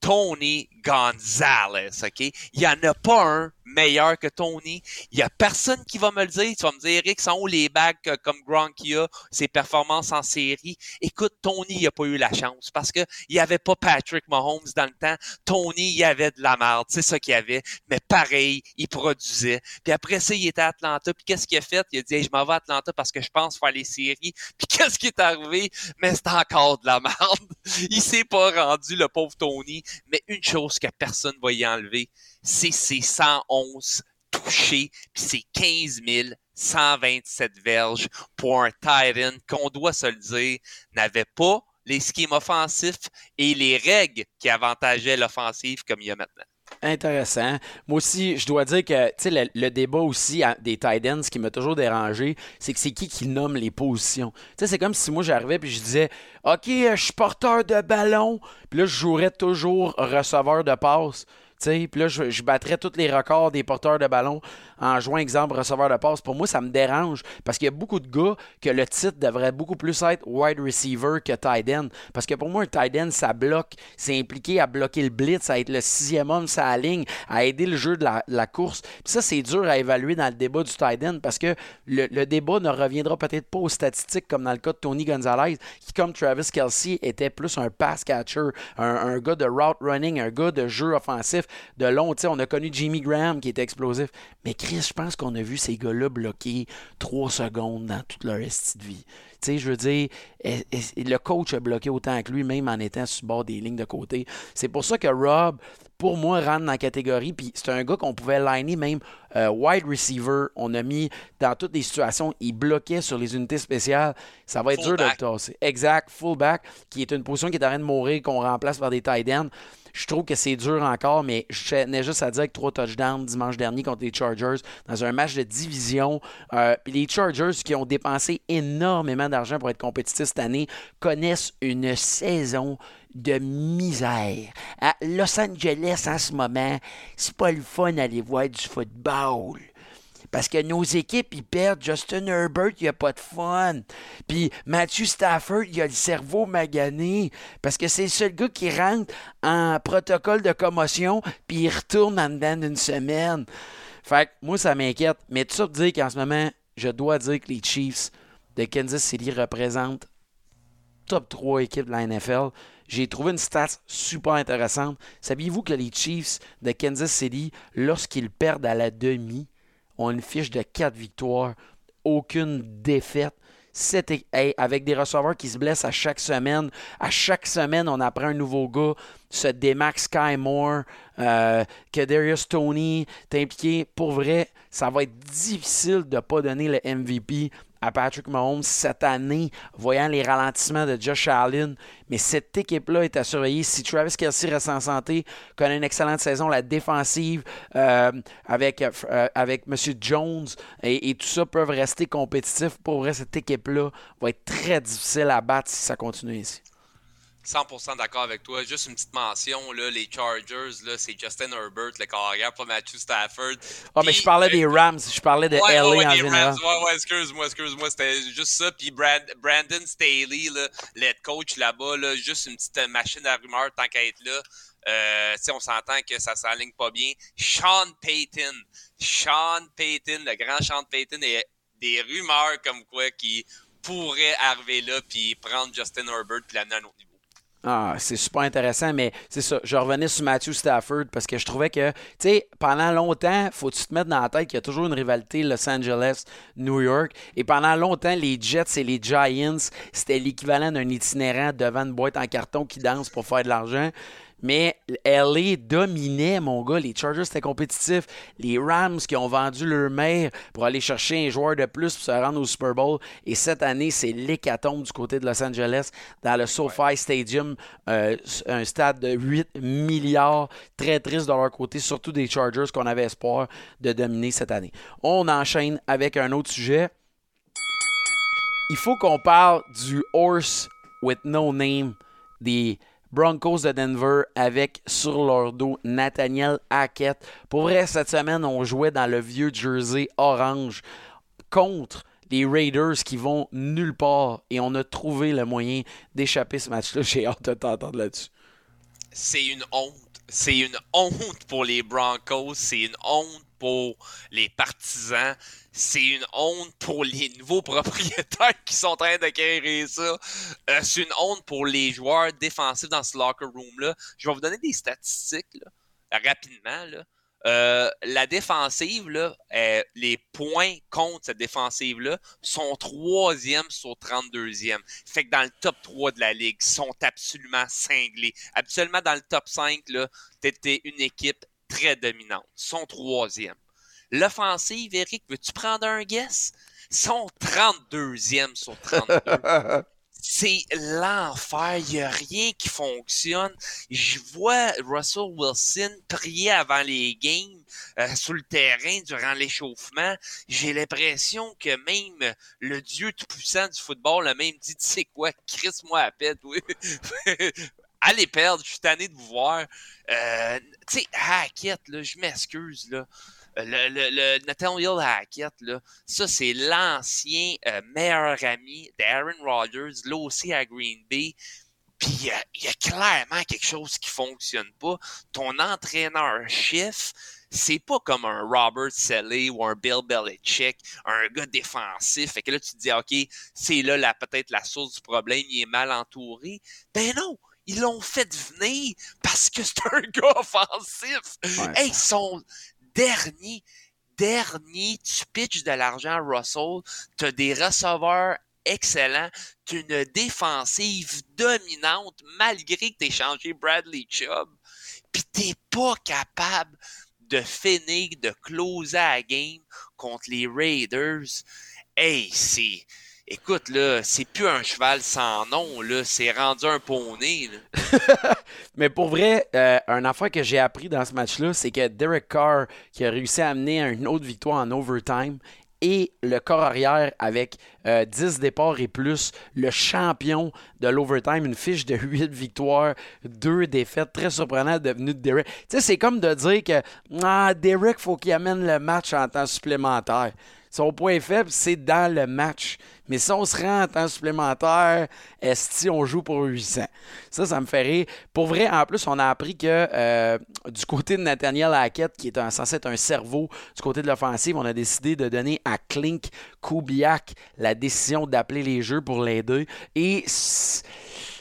Tony Gonzalez, OK? Il n'y en a pas un meilleur que Tony. Il n'y a personne qui va me le dire. Tu vas me dire, Eric, sont où les bagues comme Gronk a, ses performances en série? Écoute, Tony, n'a pas eu la chance parce qu'il n'y avait pas Patrick Mahomes dans le temps. Tony, il y avait de la merde. C'est ça qu'il y avait. Mais pareil, il produisait. Puis après ça, il était à Atlanta. Puis qu'est-ce qu'il a fait? Il a dit, je m'en vais à Atlanta parce que je pense faire les séries. Puis qu'est-ce qui est arrivé? Mais c'est encore de la merde. Il s'est pas rendu, le pauvre Tony. Mais une chose que personne ne va y enlever, c'est ses 111 touchés, puis c'est 15 127 verges pour un Titan qu'on doit se le dire, n'avait pas les schemes offensifs et les règles qui avantageaient l'offensive comme il y a maintenant. Intéressant. Moi aussi, je dois dire que le, le débat aussi des Titans, ce qui m'a toujours dérangé, c'est que c'est qui qui nomme les positions. C'est comme si moi j'arrivais et je disais OK, je suis porteur de ballon, puis là je jouerais toujours receveur de passe. Puis là, je, battrais tous les records des porteurs de ballon en jouant, exemple, receveur de passe. Pour moi, ça me dérange parce qu'il y a beaucoup de gars que le titre devrait beaucoup plus être wide receiver que tight end. Parce que pour moi, un tight end, ça bloque. C'est impliqué à bloquer le blitz, à être le sixième homme sur la ligne, à aider le jeu de la, course. Puis ça, c'est dur à évaluer dans le débat du tight end parce que le, débat ne reviendra peut-être pas aux statistiques comme dans le cas de Tony Gonzalez, qui, comme Travis Kelsey, était plus un pass catcher, un, un gars de route running, un gars de jeu offensif de long. on a connu Jimmy Graham qui était explosif. Mais Chris, je pense qu'on a vu ces gars-là bloquer trois secondes dans toute leur de vie. je veux dire, le coach a bloqué autant que lui, même en étant sur le bord des lignes de côté. C'est pour ça que Rob, pour moi, rentre dans la catégorie. Puis c'est un gars qu'on pouvait liner même euh, wide receiver. On a mis dans toutes les situations, il bloquait sur les unités spéciales. Ça va être dur de le tasser. Exact, fullback, qui est une position qui est en train de mourir, qu'on remplace par des tight ends. Je trouve que c'est dur encore, mais je tenais juste à dire que trois touchdowns dimanche dernier contre les Chargers dans un match de division. Euh, les Chargers qui ont dépensé énormément d'argent pour être compétitifs cette année connaissent une saison de misère. À Los Angeles, en ce moment, c'est pas le fun d'aller voir du football. Parce que nos équipes, ils perdent. Justin Herbert, il a pas de fun. Puis Matthew Stafford, il a le cerveau magané. Parce que c'est le seul gars qui rentre en protocole de commotion, puis il retourne en dedans d'une semaine. Fait que moi, ça m'inquiète. Mais tout ça pour dire qu'en ce moment, je dois dire que les Chiefs de Kansas City représentent top 3 équipes de la NFL. J'ai trouvé une stat super intéressante. Saviez-vous que les Chiefs de Kansas City, lorsqu'ils perdent à la demi, ont une fiche de 4 victoires, aucune défaite? avec des receveurs qui se blessent à chaque semaine. À chaque semaine, on apprend un nouveau gars. Ce Demax Sky Moore, euh, que Tony t'es impliqué. Pour vrai, ça va être difficile de ne pas donner le MVP à Patrick Mahomes cette année, voyant les ralentissements de Josh Allen. Mais cette équipe-là est à surveiller. Si Travis Kelsey reste en santé, connaît une excellente saison, la défensive euh, avec, euh, avec M. Jones et, tout ça peuvent rester compétitifs. Pour vrai, cette équipe-là va être très difficile à battre si ça continue ici. 100% d'accord avec toi. Juste une petite mention, là, les Chargers, là, c'est Justin Herbert, le carrière, pas Matthew Stafford. Ah, mais je parlais des Rams, je parlais de LA ouais, en général. Rams, ouais, ouais, excuse-moi, excuse-moi, c'était juste ça. Puis Brandon Staley, là, l'head coach là-bas, là, juste une petite machine à rumeurs tant qu'à être là. Euh, on s'entend que ça s'aligne pas bien. Sean Payton. Sean Payton, le grand Sean Payton, et des rumeurs comme quoi qui pourrait arriver là puis prendre Justin Herbert puis l'amener à un autre niveau. Ah, c'est super intéressant, mais c'est ça. Je revenais sur Matthew Stafford parce que je trouvais que, tu sais, pendant longtemps, faut-tu te mettre dans la tête qu'il y a toujours une rivalité Los Angeles-New York. Et pendant longtemps, les Jets et les Giants, c'était l'équivalent d'un itinérant devant une boîte en carton qui danse pour faire de l'argent. Mais LA dominait, mon gars. Les Chargers étaient compétitifs. Les Rams qui ont vendu leur mère pour aller chercher un joueur de plus pour se rendre au Super Bowl. Et cette année, c'est l'hécatombe du côté de Los Angeles dans le SoFi Stadium, euh, un stade de 8 milliards. Très triste de leur côté, surtout des Chargers qu'on avait espoir de dominer cette année. On enchaîne avec un autre sujet. Il faut qu'on parle du horse with no name des Broncos de Denver avec sur leur dos Nathaniel Hackett. Pour vrai, cette semaine, on jouait dans le vieux jersey orange contre les Raiders qui vont nulle part et on a trouvé le moyen d'échapper ce match-là. J'ai hâte de t'entendre là-dessus. C'est une honte. C'est une honte pour les Broncos. C'est une honte pour les partisans. C'est une honte pour les nouveaux propriétaires qui sont en train d'acquérir ça. Euh, c'est une honte pour les joueurs défensifs dans ce locker room-là. Je vais vous donner des statistiques rapidement. Euh, la défensive, là, euh, les points contre cette défensive-là sont troisième sur 32e. Fait que dans le top 3 de la ligue, sont absolument cinglés. Absolument dans le top 5, là, t'étais une équipe très dominante. Son troisième. L'offensive, Eric, veux-tu prendre un guess? Son 32e sur 32. c'est l'enfer. Il n'y a rien qui fonctionne. Je vois Russell Wilson prier avant les games euh, sur le terrain durant l'échauffement. J'ai l'impression que même le Dieu tout-puissant du football a même dit, tu sais quoi, crisse-moi à pète, oui. Allez perdre, je suis tanné de vous voir. Euh, tu sais, Hackett, là, je m'excuse, là. Euh, le, le, Nathaniel Hackett, là, ça, c'est l'ancien euh, meilleur ami d'Aaron Rodgers, là aussi à Green Bay. Puis il y, a clairement quelque chose qui fonctionne pas. Ton entraîneur-chef, c'est pas comme un Robert Selly ou un Bill Belichick, un gars défensif. Fait que là, tu te dis, OK, c'est là la, peut-être la source du problème, il est mal entouré. Ben non, ils l'ont fait venir parce que c'est un gars offensif. Hey, son dernier, dernier, tu pitches de l'argent à Russell, tu as des receveurs excellents, tu as une défensive dominante malgré que tu aies changé Bradley Chubb, puis tu pas capable de finir, de closer la game contre les Raiders. Hey, c'est Écoute, là, c'est plus un cheval sans nom, là, c'est rendu un poney. Mais pour vrai, euh, un affaire que j'ai appris dans ce match-là, c'est que Derek Carr, qui a réussi à amener une autre victoire en overtime, et le corps arrière avec 10 euh, départs et plus, le champion de l'overtime, une fiche de 8 victoires, 2 défaites, très surprenant devenu de Derek. Tu sais, c'est comme de dire que ah, Derek, faut qu'il amène le match en temps supplémentaire. Son point faible, c'est dans le match. Mais si on se rend en temps supplémentaire, est-ce on joue pour 800? Ça, ça me fait rire. Pour vrai, en plus, on a appris que euh, du côté de Nathaniel Hackett, qui est censé être un cerveau du côté de l'offensive, on a décidé de donner à Klink Kubiak la décision d'appeler les jeux pour l'aider. Et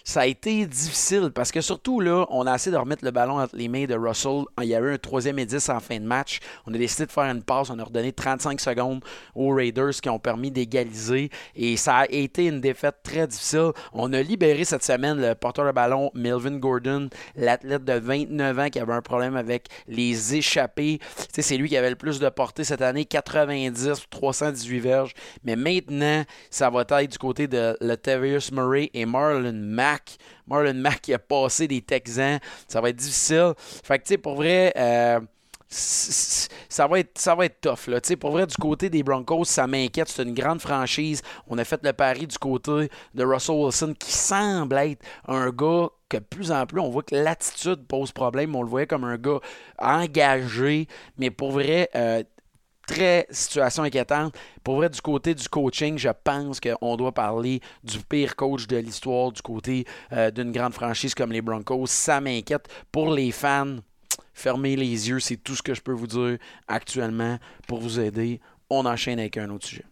ça a été difficile parce que surtout là, on a essayé de remettre le ballon entre les mains de Russell. Il y avait un troisième et 10 en fin de match. On a décidé de faire une passe. On a redonné 35 secondes aux Raiders qui ont permis d'égaliser. Et ça a été une défaite très difficile. On a libéré cette semaine le porteur de ballon Melvin Gordon, l'athlète de 29 ans qui avait un problème avec les échappés. c'est lui qui avait le plus de portée cette année, 90, 318 verges. Mais maintenant, ça va être du côté de Latavius Murray et Marlon Mack Marlon Mack qui a passé des Texans. Ça va être difficile. Fait que, tu sais, pour vrai, euh, ça va être ça va être tough là. pour vrai du côté des Broncos, ça m'inquiète, c'est une grande franchise. On a fait le pari du côté de Russell Wilson qui semble être un gars que plus en plus on voit que l'attitude pose problème, on le voyait comme un gars engagé, mais pour vrai euh, très situation inquiétante. Pour vrai, du côté du coaching, je pense qu'on doit parler du pire coach de l'histoire du côté euh, d'une grande franchise comme les Broncos. Ça m'inquiète. Pour les fans, fermez les yeux, c'est tout ce que je peux vous dire actuellement pour vous aider. On enchaîne avec un autre sujet.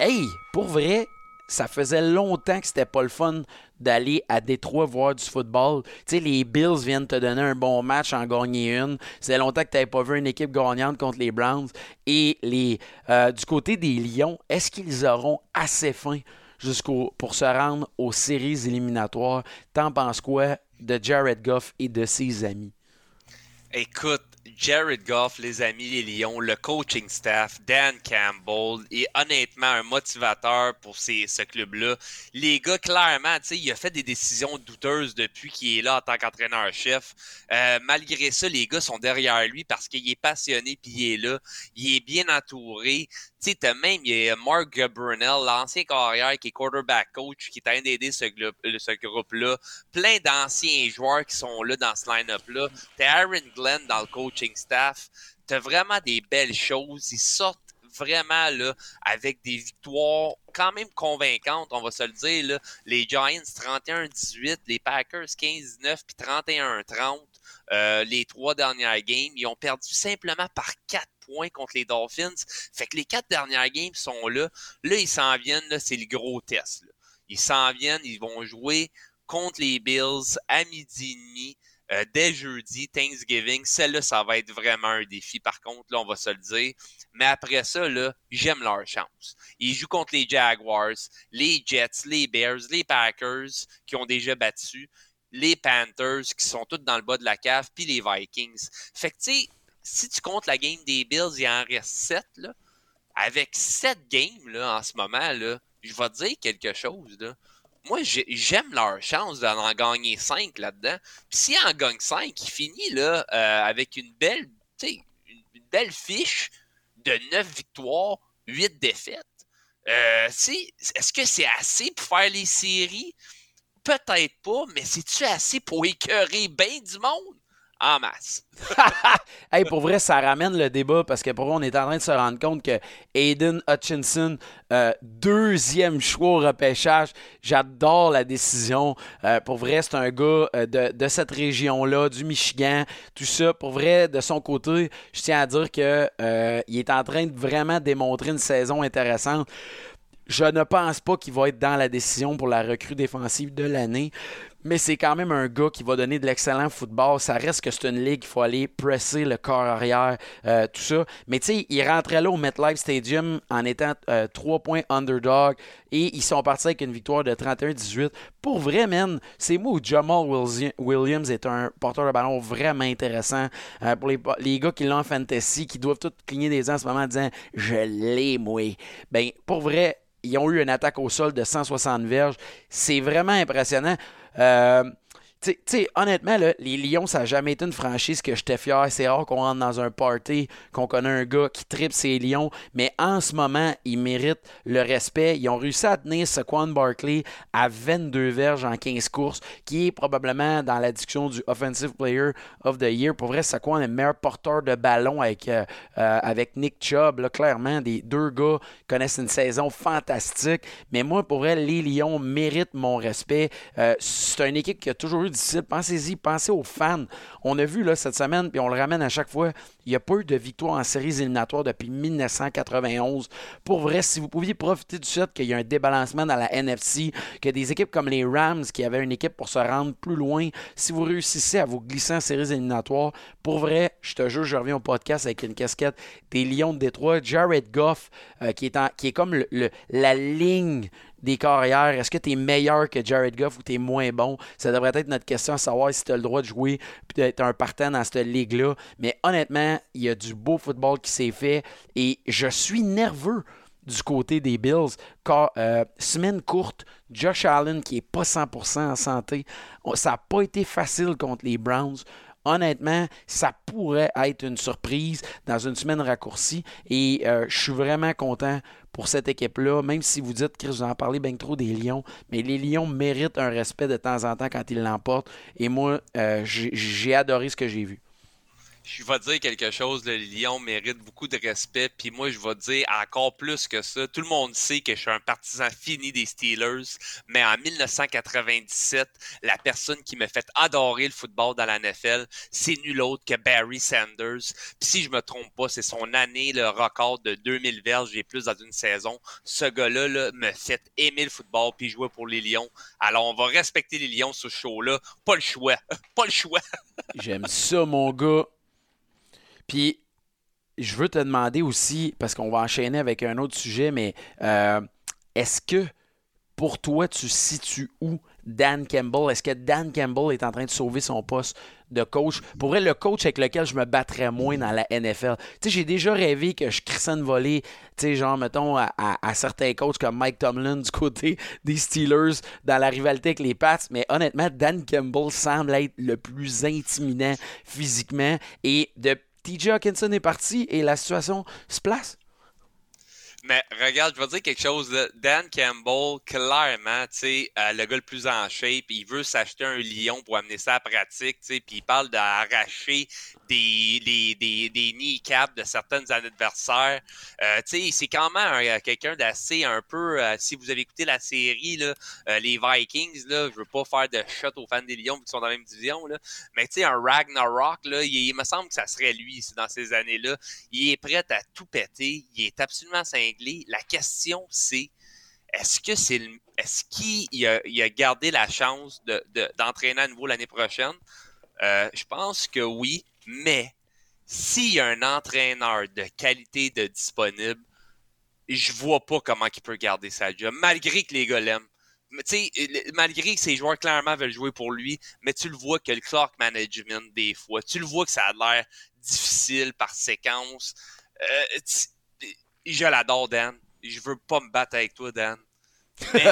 Hey, pour vrai, ça faisait longtemps que c'était pas le fun d'aller à Détroit voir du football. Tu sais, les Bills viennent te donner un bon match, en gagner une. C'est longtemps que tu n'avais pas vu une équipe gagnante contre les Browns. Et les, euh, du côté des Lions, est-ce qu'ils auront assez faim jusqu'au pour se rendre aux séries éliminatoires? T'en penses quoi de Jared Goff et de ses amis? Écoute, Jared Goff, les amis, les Lions, le coaching staff, Dan Campbell est honnêtement un motivateur pour ce club-là. Les gars, clairement, il a fait des décisions douteuses depuis qu'il est là en tant qu'entraîneur-chef. Euh, malgré ça, les gars sont derrière lui parce qu'il est passionné puis il est là. Il est bien entouré. Tu sais, même, il y a Mark Brunel, l'ancien carrière qui est quarterback coach, qui est en d'aider ce, ce groupe-là. Plein d'anciens joueurs qui sont là dans ce line-up-là. T'as Aaron Glenn dans le coaching staff. T'as vraiment des belles choses. Ils sortent vraiment là, avec des victoires quand même convaincantes, on va se le dire. Là. Les Giants 31-18, les Packers 15-9 puis 31-30. Euh, les trois dernières games, ils ont perdu simplement par quatre points contre les Dolphins. Fait que les quatre dernières games sont là. Là, ils s'en viennent, là, c'est le gros test. Ils s'en viennent, ils vont jouer contre les Bills à midi et demi. Euh, dès jeudi, Thanksgiving, celle-là, ça va être vraiment un défi. Par contre, là, on va se le dire. Mais après ça, là, j'aime leur chance. Ils jouent contre les Jaguars, les Jets, les Bears, les Packers, qui ont déjà battu, les Panthers, qui sont tous dans le bas de la cave, puis les Vikings. Fait que, tu sais, si tu comptes la game des Bills, il en reste 7, là. Avec 7 games, là, en ce moment, là, je vais te dire quelque chose, là. Moi, j'aime leur chance d'en gagner 5 là-dedans. Puis s'ils en gagnent 5, ils finissent, là, euh, avec une belle, une, une belle fiche de 9 victoires, 8 défaites. Euh, Est-ce que c'est assez pour faire les séries? Peut-être pas, mais c'est-tu assez pour écœurer bien du monde? En masse. hey, pour vrai, ça ramène le débat parce que pour moi, on est en train de se rendre compte que Aiden Hutchinson, euh, deuxième choix au repêchage, j'adore la décision. Euh, pour vrai, c'est un gars euh, de, de, cette région-là, du Michigan, tout ça. Pour vrai, de son côté, je tiens à dire qu'il est en train de vraiment démontrer une saison intéressante. Je ne pense pas qu'il va être dans la décision pour la recrue défensive de l'année mais c'est quand même un gars qui va donner de l'excellent football. Ça reste que c'est une ligue, il faut aller presser le corps arrière, euh, tout ça. Mais tu sais, il rentrait là au MetLife Stadium en étant 3 euh, points underdog et ils sont partis avec une victoire de 31-18. Pour vrai, man, c'est moi où Jamal Williams est un porteur de ballon vraiment intéressant. Euh, pour les, gars qui l'ont en fantasy, qui doivent tous cligner des yeux en ce moment en disant Je l'ai, moi. Ben, pour vrai, ils ont eu une attaque au sol de 160 verges. C'est vraiment impressionnant. Euh, honnêtement, les Lions, ça n'a jamais été une franchise que j'étais fier. C'est rare qu'on rentre dans un party, qu'on connaît un gars qui tripe ses Lions. Mais en ce moment, ils méritent le respect. Ils ont réussi à tenir Saquon Barkley à 22 verges en 15 courses, qui est probablement dans la discussion du Offensive Player of the Year. Pour vrai, Saquon est le meilleur porteur de ballon avec, euh, euh, avec Nick Chubb. Là, clairement, des deux gars connaissent une saison fantastique. Mais moi, pour vrai, les Lions méritent mon respect. Euh, c'est une équipe qui a toujours eu difficile. Pensez-y, pensez aux fans. On a vu là, cette semaine, puis on le ramène à chaque fois, il n'y a pas eu de victoire en séries éliminatoires depuis 1991. Pour vrai, si vous pouviez profiter du fait qu'il y a un débalancement dans la NFC, que des équipes comme les Rams, qui avaient une équipe pour se rendre plus loin, si vous réussissez à vous glisser en séries éliminatoires, pour vrai, je te jure, je reviens au podcast avec une casquette des Lions de Détroit. Jared Goff, euh, qui, est qui est comme la ligne des carrières. Est-ce que tu es meilleur que Jared Goff ou tu es moins bon? Ça devrait être notre question savoir si tu as le droit de jouer et d'être un partant dans cette ligue-là. Mais honnêtement, il y a du beau football qui s'est fait et je suis nerveux du côté des Bills. Car, euh, semaine courte, Josh Allen qui n'est pas 100% en santé, ça n'a pas été facile contre les Browns honnêtement, ça pourrait être une surprise dans une semaine raccourcie. Et euh, je suis vraiment content pour cette équipe-là, même si vous dites, que vous en parlez bien trop des Lions, mais les Lions méritent un respect de temps en temps quand ils l'emportent. Et moi, euh, j'ai adoré ce que j'ai vu je vais dire quelque chose, le Lyon mérite beaucoup de respect, puis moi je vais dire encore plus que ça. Tout le monde sait que je suis un partisan fini des Steelers, mais en 1997, la personne qui m'a fait adorer le football dans la NFL, c'est nul autre que Barry Sanders. Puis si je me trompe pas, c'est son année, le record de 2000 verges et plus dans une saison. Ce gars-là là, me fait aimer le football puis jouer pour les Lions. Alors on va respecter les Lions sur ce show-là. Pas le choix. pas le choix. J'aime ça, mon gars. Puis, je veux te demander aussi, parce qu'on va enchaîner avec un autre sujet, mais euh, est-ce que pour toi, tu situes où Dan Campbell? Est-ce que Dan Campbell est en train de sauver son poste de coach? Pour vrai, le coach avec lequel je me battrais moins dans la NFL. Tu sais, j'ai déjà rêvé que je crissais volée, tu sais, genre, mettons, à, certains coachs comme Mike Tomlin du côté des Steelers dans la rivalité avec les Pats. Mais honnêtement, Dan Campbell semble être le plus intimidant physiquement. Et de TJ Hawkinson est parti et la situation se place. Mais regarde, je vais dire quelque chose. Dan Campbell, clairement, tu euh, le gars le plus en shape, il veut s'acheter un lion pour amener ça à pratique, tu puis il parle d'arracher des, des, des, des kneecaps de certains adversaires. Euh, c'est quand même euh, quelqu'un d'assez un peu, si vous avez écouté la série, là, les Vikings, là, je veux pas faire de shot aux fans des Lions qui sont dans la même division, là, mais tu sais, un Ragnarok, là, il, me semble que ça serait lui dans ces années-là. Il est prêt à tout péter, il est absolument la question, c'est est-ce que c'est est-ce qu'il a, gardé la chance d'entraîner à nouveau l'année prochaine? Euh, je pense que oui, mais s'il y a un entraîneur de qualité de disponible, je vois pas comment il peut garder sa job, malgré que les gars l'aiment. malgré que ses joueurs clairement veulent jouer pour lui, mais tu le vois que le clock management, des fois, tu le vois que ça a l'air difficile par séquence. Euh, je l'adore, Dan. Je veux pas me battre avec toi, Dan. Mais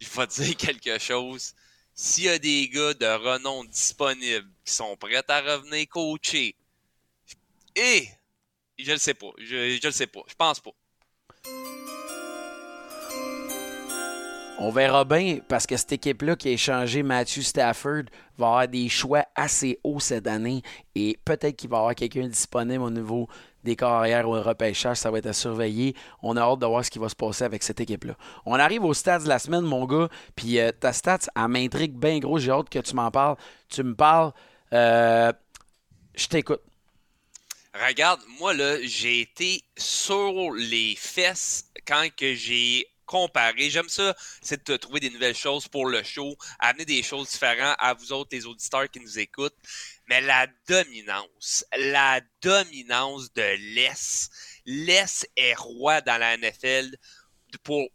je vais te dire quelque chose. S'il y a des gars de renom disponibles qui sont prêts à revenir coacher, et je le sais pas. Je, je le sais pas. Je pense pas. On verra bien parce que cette équipe-là qui a échangé Matthew Stafford va avoir des choix assez hauts cette année et peut-être qu'il va y avoir quelqu'un disponible au niveau des carrières au repêchage. Ça va être à surveiller. On a hâte de voir ce qui va se passer avec cette équipe-là. On arrive aux stats de la semaine, mon gars. Puis euh, ta stats, elle m'intrigue bien gros. J'ai hâte que tu m'en parles. Tu me parles. Euh, je t'écoute. Regarde, moi, là, j'ai été sur les fesses quand que j'ai comparer. J'aime ça, c'est de trouver des nouvelles choses pour le show, amener des choses différentes à vous autres, les auditeurs qui nous écoutent. Mais la dominance, la dominance de l'Est. L'Est est roi dans la NFL pour,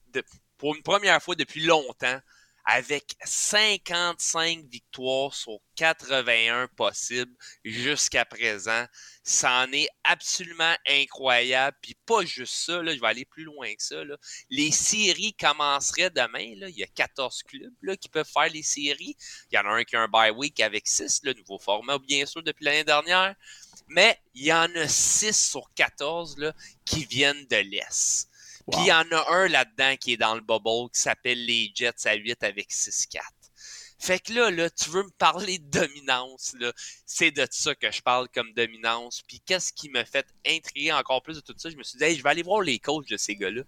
pour une première fois depuis longtemps avec 55 victoires sur 81 possibles jusqu'à présent. Ça en est absolument incroyable. Puis pas juste ça, là, je vais aller plus loin que ça. Là. Les séries commenceraient demain. Là. Il y a 14 clubs là, qui peuvent faire les séries. Il y en a un qui a un bye week avec 6, le nouveau format, bien sûr, depuis l'année dernière. Mais il y en a 6 sur 14 là, qui viennent de l'Est. Puis il y en a un là-dedans qui est dans le bubble qui s'appelle les Jets à 8 avec 6-4. Fait que là, là, tu veux me parler de dominance, là. C'est de ça que je parle comme dominance. Puis qu'est-ce qui me fait intriguer encore plus de tout ça? Je me suis dit, je vais aller voir les coachs de ces gars-là.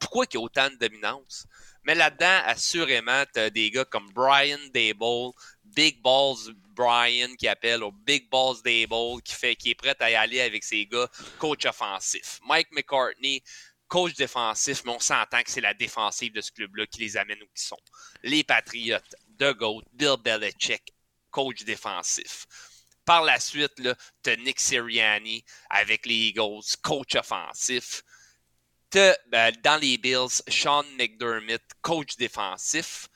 Pourquoi il y a autant de dominance? Mais là-dedans, assurément, tu as des gars comme Brian Dable, Big Balls Brian qui appelle au Big Balls Dable, qui, fait, qui est prêt à y aller avec ses gars, coach offensif. Mike McCartney, coach défensif, mais on s'entend que c'est la défensive de ce club-là qui les amène où ils sont. Les Patriotes, The GOAT, Bill Belichick, coach défensif. Par la suite, tu as Nick Sirianni avec les Eagles, coach offensif. Ben, dans les Bills, Sean McDermott, coach défensif.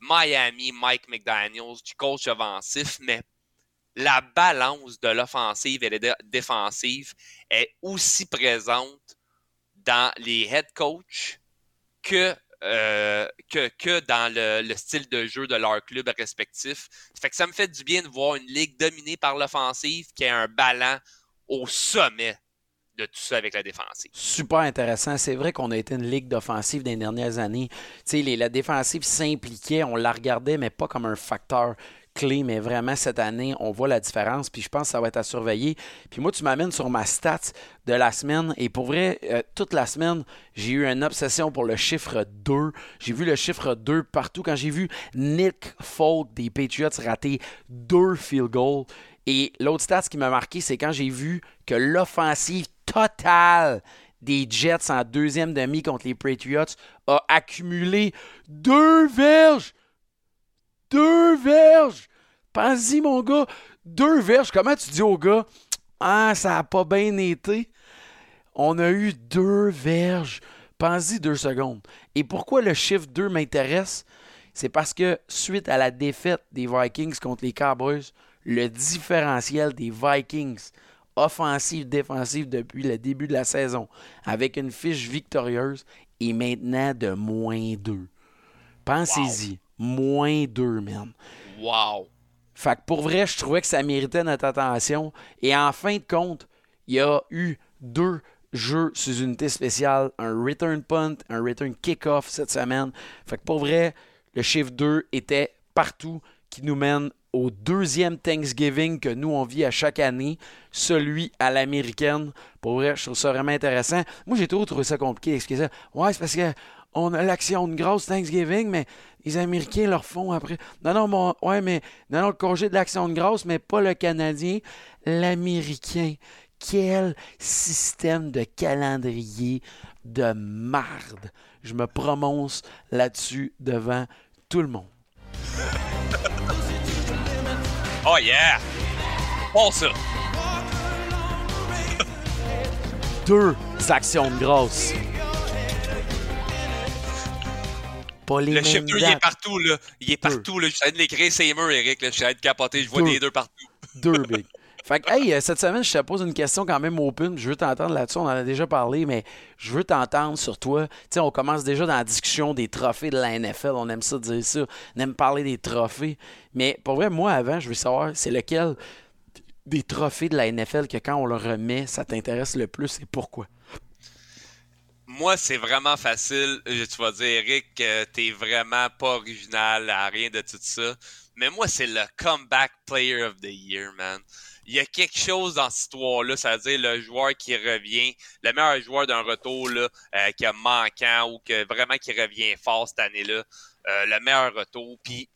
Miami, Mike McDaniels, coach offensif, mais la balance de l'offensive et de la défensive est aussi présente dans les head coach que, euh, que, que, dans le, style de jeu de leur club respectif. Ça que ça me fait du bien de voir une ligue dominée par l'offensive qui a un ballon au sommet de tout ça avec la défensive. Super intéressant. C'est vrai qu'on a été une ligue d'offensive des dernières années. La défensive s'impliquait, on la regardait, mais pas comme un facteur clé, mais vraiment cette année, on voit la différence, puis je pense que ça va être à surveiller. Puis moi, tu m'amènes sur ma stats de la semaine, et pour vrai, euh, toute la semaine, j'ai eu une obsession pour le chiffre 2. J'ai vu le chiffre 2 partout. Quand j'ai vu Nick Folk des Patriots rater deux field goals, et l'autre stat qui m'a marqué, c'est quand j'ai vu que l'offensive totale des Jets en deuxième demi contre les Patriots a accumulé deux verges deux verges. Pense-y, mon gars. Deux verges. Comment tu dis au gars, ah, ça n'a pas bien été? On a eu deux verges. Pense-y deux secondes. Et pourquoi le chiffre 2 m'intéresse? C'est parce que suite à la défaite des Vikings contre les Cowboys, le différentiel des Vikings, offensive, défensive depuis le début de la saison, avec une fiche victorieuse, est maintenant de moins 2. Pensez-y moins 2, man. Wow! Fait que pour vrai, je trouvais que ça méritait notre attention. Et en fin de compte, il y a eu deux jeux sous unité spéciale, un return punt, un return kick-off cette semaine. Fait que pour vrai, le chiffre 2 était partout, qui nous mène au deuxième Thanksgiving que nous, on vit à chaque année, celui à l'américaine. Pour vrai, je trouve ça vraiment intéressant. Moi, j'ai toujours trouvé ça compliqué ça. Ouais, c'est parce que on a l'action de grâce Thanksgiving, mais les Américains leur font après. Non, non, mon, ouais, mais non, non, le congé de l'action de grâce, mais pas le Canadien, l'Américain. Quel système de calendrier de marde. Je me prononce là-dessus devant tout le monde. oh yeah! Bon ça! Deux actions de grâce le chiffre 2, il est partout, là. Il est partout, là. Je suis en train de l'écrire, c'est Eric, là. Je suis en train de capoter. Je vois des deux partout. Deux, big. Fait que, hey, euh, cette semaine, je te pose une question quand même open. Je veux t'entendre là-dessus. On en a déjà parlé, mais je veux t'entendre sur toi. Tu sais, on commence déjà dans la discussion des trophées de la NFL. On aime ça dire ça. On aime parler des trophées. Mais pour vrai, moi, avant, je veux savoir, c'est lequel des trophées de la NFL que quand on le remet, ça t'intéresse le plus et pourquoi? Moi, c'est vraiment facile. Tu vas dire, Eric, t'es vraiment pas original à rien de tout ça. Mais moi, c'est le comeback player of the year, man. Il y a quelque chose dans cette histoire-là, c'est-à-dire le joueur qui revient, le meilleur joueur d'un retour là, euh, qui a manquant ou que vraiment qui revient fort cette année-là, euh, le meilleur retour. Puis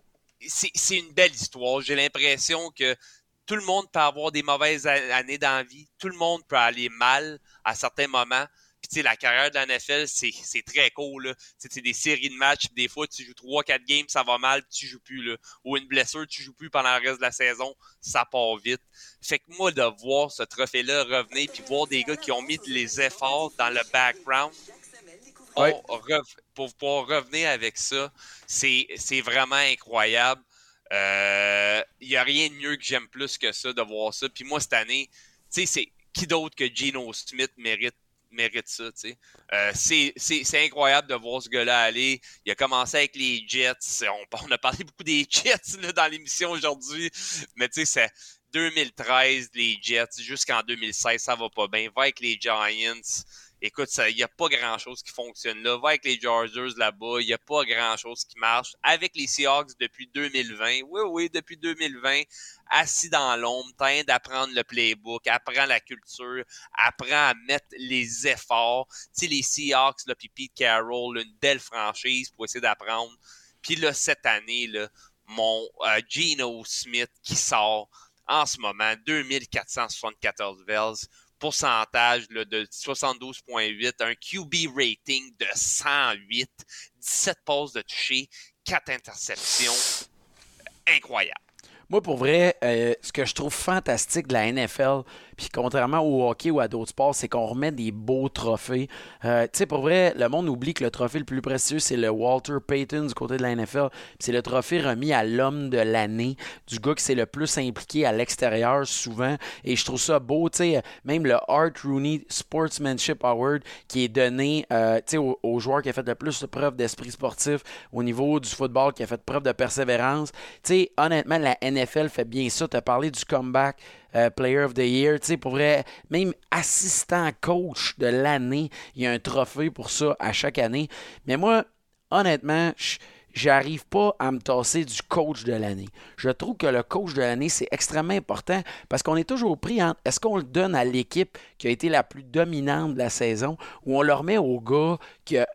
c'est une belle histoire. J'ai l'impression que tout le monde peut avoir des mauvaises années dans vie, tout le monde peut aller mal à certains moments, puis, la carrière de la NFL, c'est très cool. C'est des séries de matchs. Des fois, tu joues 3-4 games, ça va mal, tu joues plus. Là. Ou une blessure, tu joues plus pendant le reste de la saison, ça part vite. Fait que moi, de voir ce trophée-là revenir, puis voir des gars qui ont mis les efforts dans le background, pour pouvoir revenir avec ça, c'est vraiment incroyable. Il euh, n'y a rien de mieux que j'aime plus que ça, de voir ça. Puis moi, cette année, tu sais, c'est qui d'autre que Geno Smith mérite mérite ça. Euh, c'est incroyable de voir ce gars-là aller. Il a commencé avec les Jets. On, a parlé beaucoup des Jets dans l'émission aujourd'hui. Mais tu sais, c'est 2013, les Jets, jusqu'en 2016, ça va pas bien. Va avec les Giants. Écoute, il n'y a pas grand-chose qui fonctionne là. Va avec les Chargers là-bas, il n'y a pas grand-chose qui marche. Avec les Seahawks depuis 2020, oui, oui, depuis 2020, assis dans l'ombre, train d'apprendre le playbook, apprend la culture, apprend à mettre les efforts. Tu sais, les Seahawks, là, puis Pete Carroll, une belle franchise pour essayer d'apprendre. Puis là, cette année, là, mon euh, Geno Smith qui sort en ce moment, 2474 Vels pourcentage de 72,8, un QB rating de 108, 17 passes de toucher, 4 interceptions. Incroyable. Moi, pour vrai, euh, ce que je trouve fantastique de la NFL, puis contrairement au hockey ou à d'autres sports, c'est qu'on remet des beaux trophées. Euh, tu sais, pour vrai, le monde oublie que le trophée le plus précieux, c'est le Walter Payton du côté de la NFL. C'est le trophée remis à l'homme de l'année, du gars qui s'est le plus impliqué à l'extérieur souvent. Et je trouve ça beau, tu sais, même le Art Rooney Sportsmanship Award qui est donné euh, au, au, joueur qui a fait le plus de preuve d'esprit sportif au niveau du football, qui a fait preuve de persévérance. Tu sais, honnêtement, la NFL fait bien ça. Tu as parlé du comeback. Euh, Player of the Year. Tu sais, pour vrai, même assistant coach de l'année, il y a un trophée pour ça à chaque année. Mais moi, honnêtement, j'arrive pas à me tasser du coach de l'année. Je trouve que le coach de l'année, c'est extrêmement important parce qu'on est toujours pris entre est-ce qu'on le donne à l'équipe qui a été la plus dominante de la saison ou on le remet au gars qui a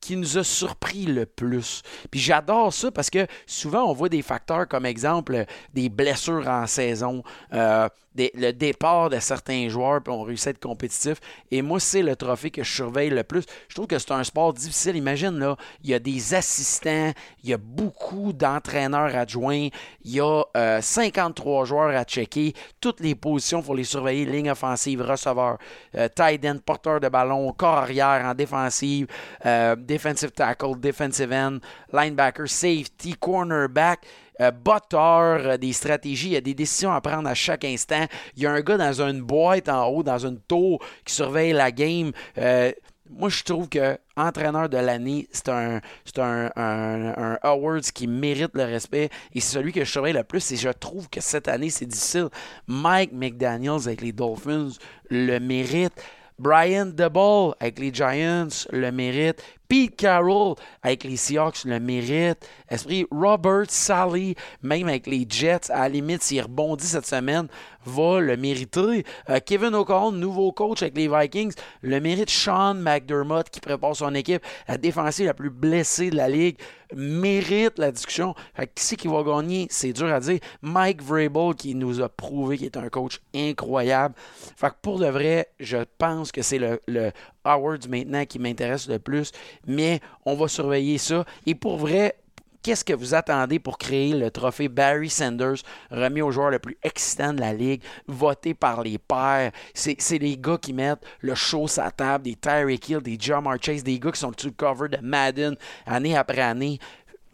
qui nous a surpris le plus. Puis j'adore ça parce que souvent on voit des facteurs comme exemple des blessures en saison, euh, le départ de certains joueurs, puis on réussit à être compétitif. Et moi, c'est le trophée que je surveille le plus. Je trouve que c'est un sport difficile. Imagine, là, il y a des assistants, il y a beaucoup d'entraîneurs adjoints, il y a 53 euh, joueurs à checker, toutes les positions, pour les surveiller, ligne offensive, receveur, euh, tight end, porteur de ballon, corps arrière en défensive, euh, defensive tackle, defensive end, linebacker, safety, cornerback euh, euh, des stratégies, il y a des décisions à prendre à chaque instant. Il y a un gars dans une boîte en haut, dans une tour, qui surveille la game. Euh, moi, je trouve que entraîneur de l'année, c'est un, un, un, awards qui mérite le respect et c'est celui que je surveille le plus. Et je trouve que cette année, c'est difficile. Mike McDaniels avec les Dolphins le mérite. Brian DeBall avec les Giants le mérite. Pete Carroll avec les Seahawks le mérite. Esprit Robert Sally, même avec les Jets, à la limite, s'il rebondit cette semaine, va le mériter. Euh, Kevin O'Connell, nouveau coach avec les Vikings, le mérite. Sean McDermott qui prépare son équipe, la défensive la plus blessée de la ligue, mérite la discussion. qui c'est qui va gagner? C'est dur à dire. Mike Vrabel qui nous a prouvé qu'il est un coach incroyable. Fait que pour de vrai, je pense que c'est le Awards maintenant qui m'intéresse le plus mais on va surveiller ça. Et pour vrai, qu'est-ce que vous attendez pour créer le trophée Barry Sanders, remis au joueur le plus excitant de la ligue, voté par les pairs? C'est les gars qui mettent le show la table, des Tyreek Hill, des John Chase, des gars qui sont le cover de Madden année après année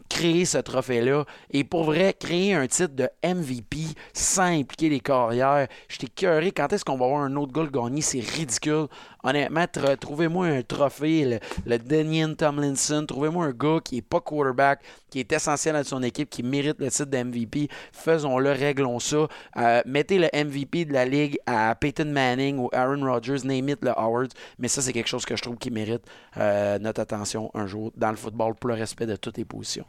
créer ce trophée-là. Et pour vrai, créer un titre de MVP sans impliquer les carrières, j'étais curieux. Quand est-ce qu'on va avoir un autre gars gagner? C'est ridicule. Honnêtement, trouvez-moi un trophée, le, le Tomlinson. Trouvez-moi un gars qui n'est pas quarterback, qui est essentiel à son équipe, qui mérite le titre de MVP. Faisons-le, réglons ça. Euh, mettez le MVP de la ligue à Peyton Manning ou Aaron Rodgers, name it le Howard. Mais ça, c'est quelque chose que je trouve qui mérite euh, notre attention un jour dans le football pour le respect de toutes les positions.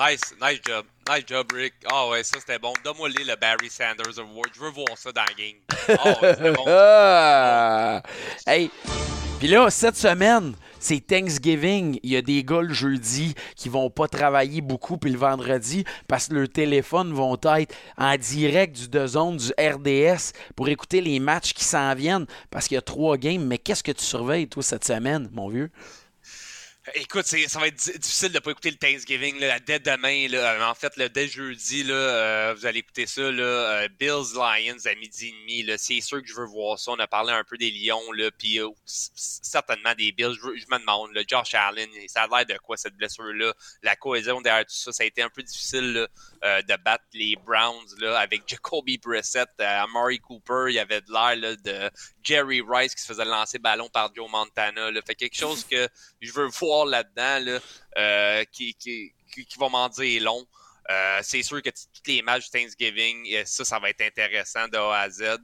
Nice, nice job. Nice job, Rick. Ah ouais, ça c'était bon. Donne-moi le Barry Sanders Award. Je veux voir ça dans la game. Ah ouais, c'était bon. hey, puis là, cette semaine, c'est Thanksgiving. Il y a des gars le jeudi qui vont pas travailler beaucoup, puis le vendredi, parce que leurs téléphones vont être en direct du deux zones du RDS pour écouter les matchs qui s'en viennent, parce qu'il y a trois games. Mais qu'est-ce que tu surveilles, toi, cette semaine, mon vieux? Écoute, ça va être difficile de ne pas écouter le Thanksgiving là, dès demain. Là. En fait, là, dès jeudi, euh, vous allez écouter ça. Là, euh, Bills Lions à midi et demi. C'est sûr que je veux voir ça. On a parlé un peu des Lions, puis euh, certainement des Bills. Je, me demande, Josh Allen, ça a l'air de quoi cette blessure-là? La cohésion derrière tout ça, ça a été un peu difficile de battre les Browns avec Jacoby Brissett, Amari Cooper. Il y avait de l'air de Jerry Rice qui se faisait lancer ballon par Joe Montana. Là. Fait quelque chose que je veux voir là-dedans là, euh, qui, qui, qui, va m'en dire long. Euh, c'est sûr que tous les matchs de Thanksgiving, ça, ça va être intéressant de A à Z.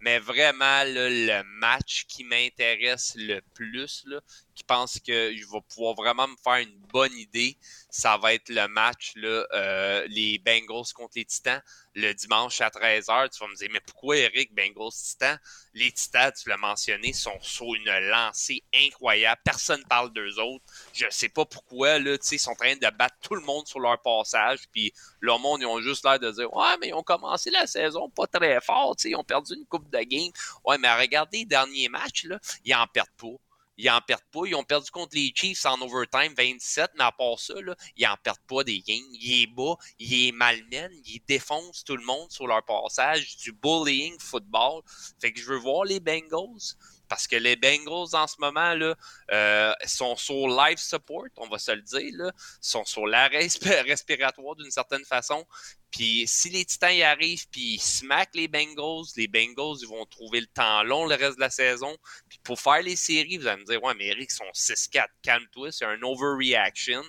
Mais vraiment, le match qui m'intéresse le plus, là, qui pense je vais pouvoir vraiment me faire une bonne idée, ça va être le match, là, euh, les Bengals contre les Titans, le dimanche à 13h. Tu vas me dire, mais pourquoi Eric, Bengals, Titans? Les Titans, tu l'as mentionné, sont sur une lancée incroyable. Personne ne parle d'eux autres. Je sais pas pourquoi, là, ils sont en train de battre tout le monde sur leur passage. Puis le monde, ils ont juste l'air de dire, ouais, mais ils ont commencé la saison pas très fort, ils ont perdu une coupe de game. Ouais, mais regardez les derniers matchs, là, ils en perdent pas. Ils en perdent pas. Ils ont perdu contre les Chiefs en overtime 27, mais à part ça, là, ils en perdent pas des games. Il est bas, il est malmène, il défonce tout le monde sur leur passage, du bullying football. Fait que je veux voir les Bengals parce que les Bengals en ce moment là euh, sont sur life support, on va se le dire là, sont sur l'arrêt respiratoire d'une certaine façon. Puis si les Titans y arrivent puis ils smackent les Bengals, les Bengals ils vont trouver le temps long le reste de la saison. Puis pour faire les séries, vous allez me dire ouais mais Eric sont 6-4, calme-toi, c'est un overreaction.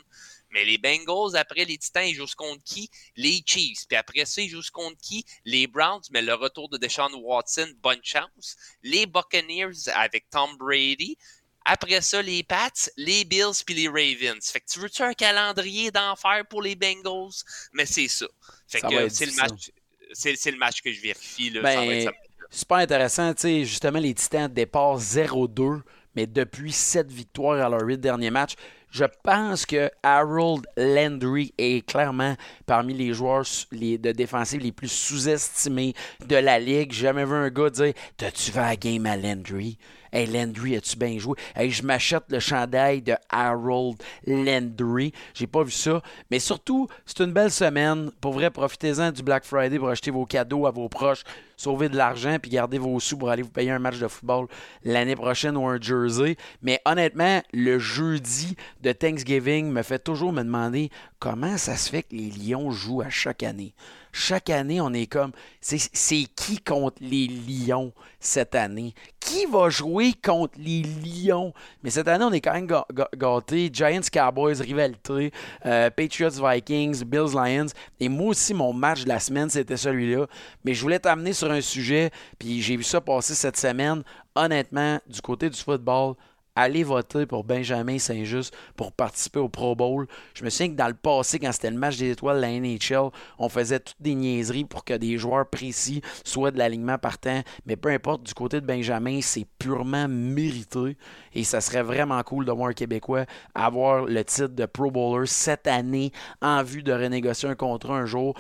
Mais les Bengals, après les Titans, ils jouent contre qui? Les Chiefs. Puis après ça, ils jouent contre qui? Les Browns. Mais le retour de Deshaun Watson, bonne chance. Les Buccaneers avec Tom Brady. Après ça, les Pats, les Bills puis les Ravens. Fait que tu veux-tu un calendrier d'enfer pour les Bengals? Mais c'est ça. Fait que c'est le match. C'est, le match que je vérifie. Là. Ben, super intéressant. sais justement, les Titans dépassent 0-2, mais depuis 7 victoires à leur 8 derniers matchs. Je pense que Harold Landry est clairement parmi les joueurs de défensive les plus sous-estimés de la ligue. J'ai jamais vu un gars dire T'as-tu vu la game à Landry? Hey Landry, as-tu bien joué? Hey, je m'achète le chandail de Harold Landry. J'ai pas vu ça. Mais surtout, c'est une belle semaine. Pour vrai, profitez-en du Black Friday pour acheter vos cadeaux à vos proches sauver de l'argent puis garder vos sous pour aller vous payer un match de football l'année prochaine ou un jersey. Mais honnêtement, le jeudi de Thanksgiving me fait toujours me demander comment ça se fait que les Lions jouent à chaque année chaque année, on est comme, c'est qui contre les Lions cette année? Qui va jouer contre les Lions? Mais cette année, on est quand même gâtés. Giants, Cowboys, rivalité, euh, Patriots, Vikings, Bills, Lions. Et moi aussi, mon match de la semaine, c'était celui-là. Mais je voulais t'amener sur un sujet, puis j'ai vu ça passer cette semaine. Honnêtement, du côté du football, allez voter pour Benjamin Saint-Just pour participer au Pro Bowl. Je me souviens que dans le passé, quand c'était le match des étoiles de la NHL, on faisait toutes des niaiseries pour que des joueurs précis soient de l'alignement partant. Mais peu importe, du côté de Benjamin, c'est purement mérité. Et ça serait vraiment cool de voir un Québécois avoir le titre de Pro Bowler cette année en vue de renégocier un contrat un jour.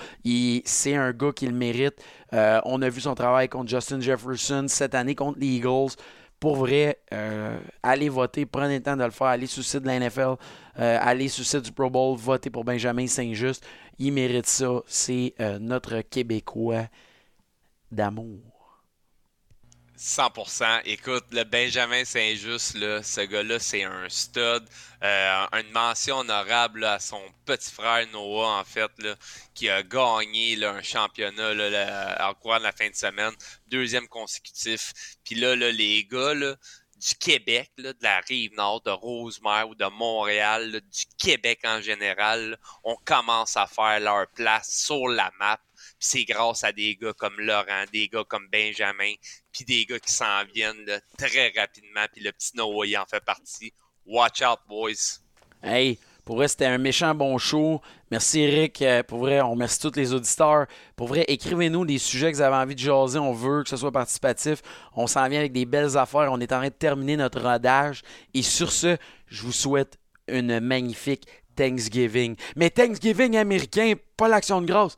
C'est un gars qui le mérite. Euh, on a vu son travail contre Justin Jefferson cette année contre les Eagles pour vrai, euh, allez voter, prenez le temps de le faire, allez sur le site de la NFL, euh, allez sur le site du Pro Bowl, votez pour Benjamin Saint-Just. Il mérite ça. C'est euh, notre Québécois d'amour. 100%. Écoute, le Benjamin Saint-Just, ce gars-là, c'est un stud. Euh, une mention honorable à son petit frère Noah, en fait, qui a gagné un championnat là, en courant de la fin de semaine. Deuxième consécutif. Puis là, les gars du Québec, de la rive nord, de Rosemère ou de Montréal, du Québec en général, on commence à faire leur place sur la map c'est grâce à des gars comme Laurent, des gars comme Benjamin, puis des gars qui s'en viennent très rapidement, puis le petit Noah il en fait partie. Watch out, boys. Hey, pour vrai, c'était un méchant bon show. Merci Eric. Euh, pour vrai, on remercie tous les auditeurs. Pour vrai, écrivez-nous des sujets que vous avez envie de jaser. On veut que ce soit participatif. On s'en vient avec des belles affaires. On est en train de terminer notre rodage. Et sur ce, je vous souhaite une magnifique Thanksgiving. Mais Thanksgiving américain, pas l'action de grâce.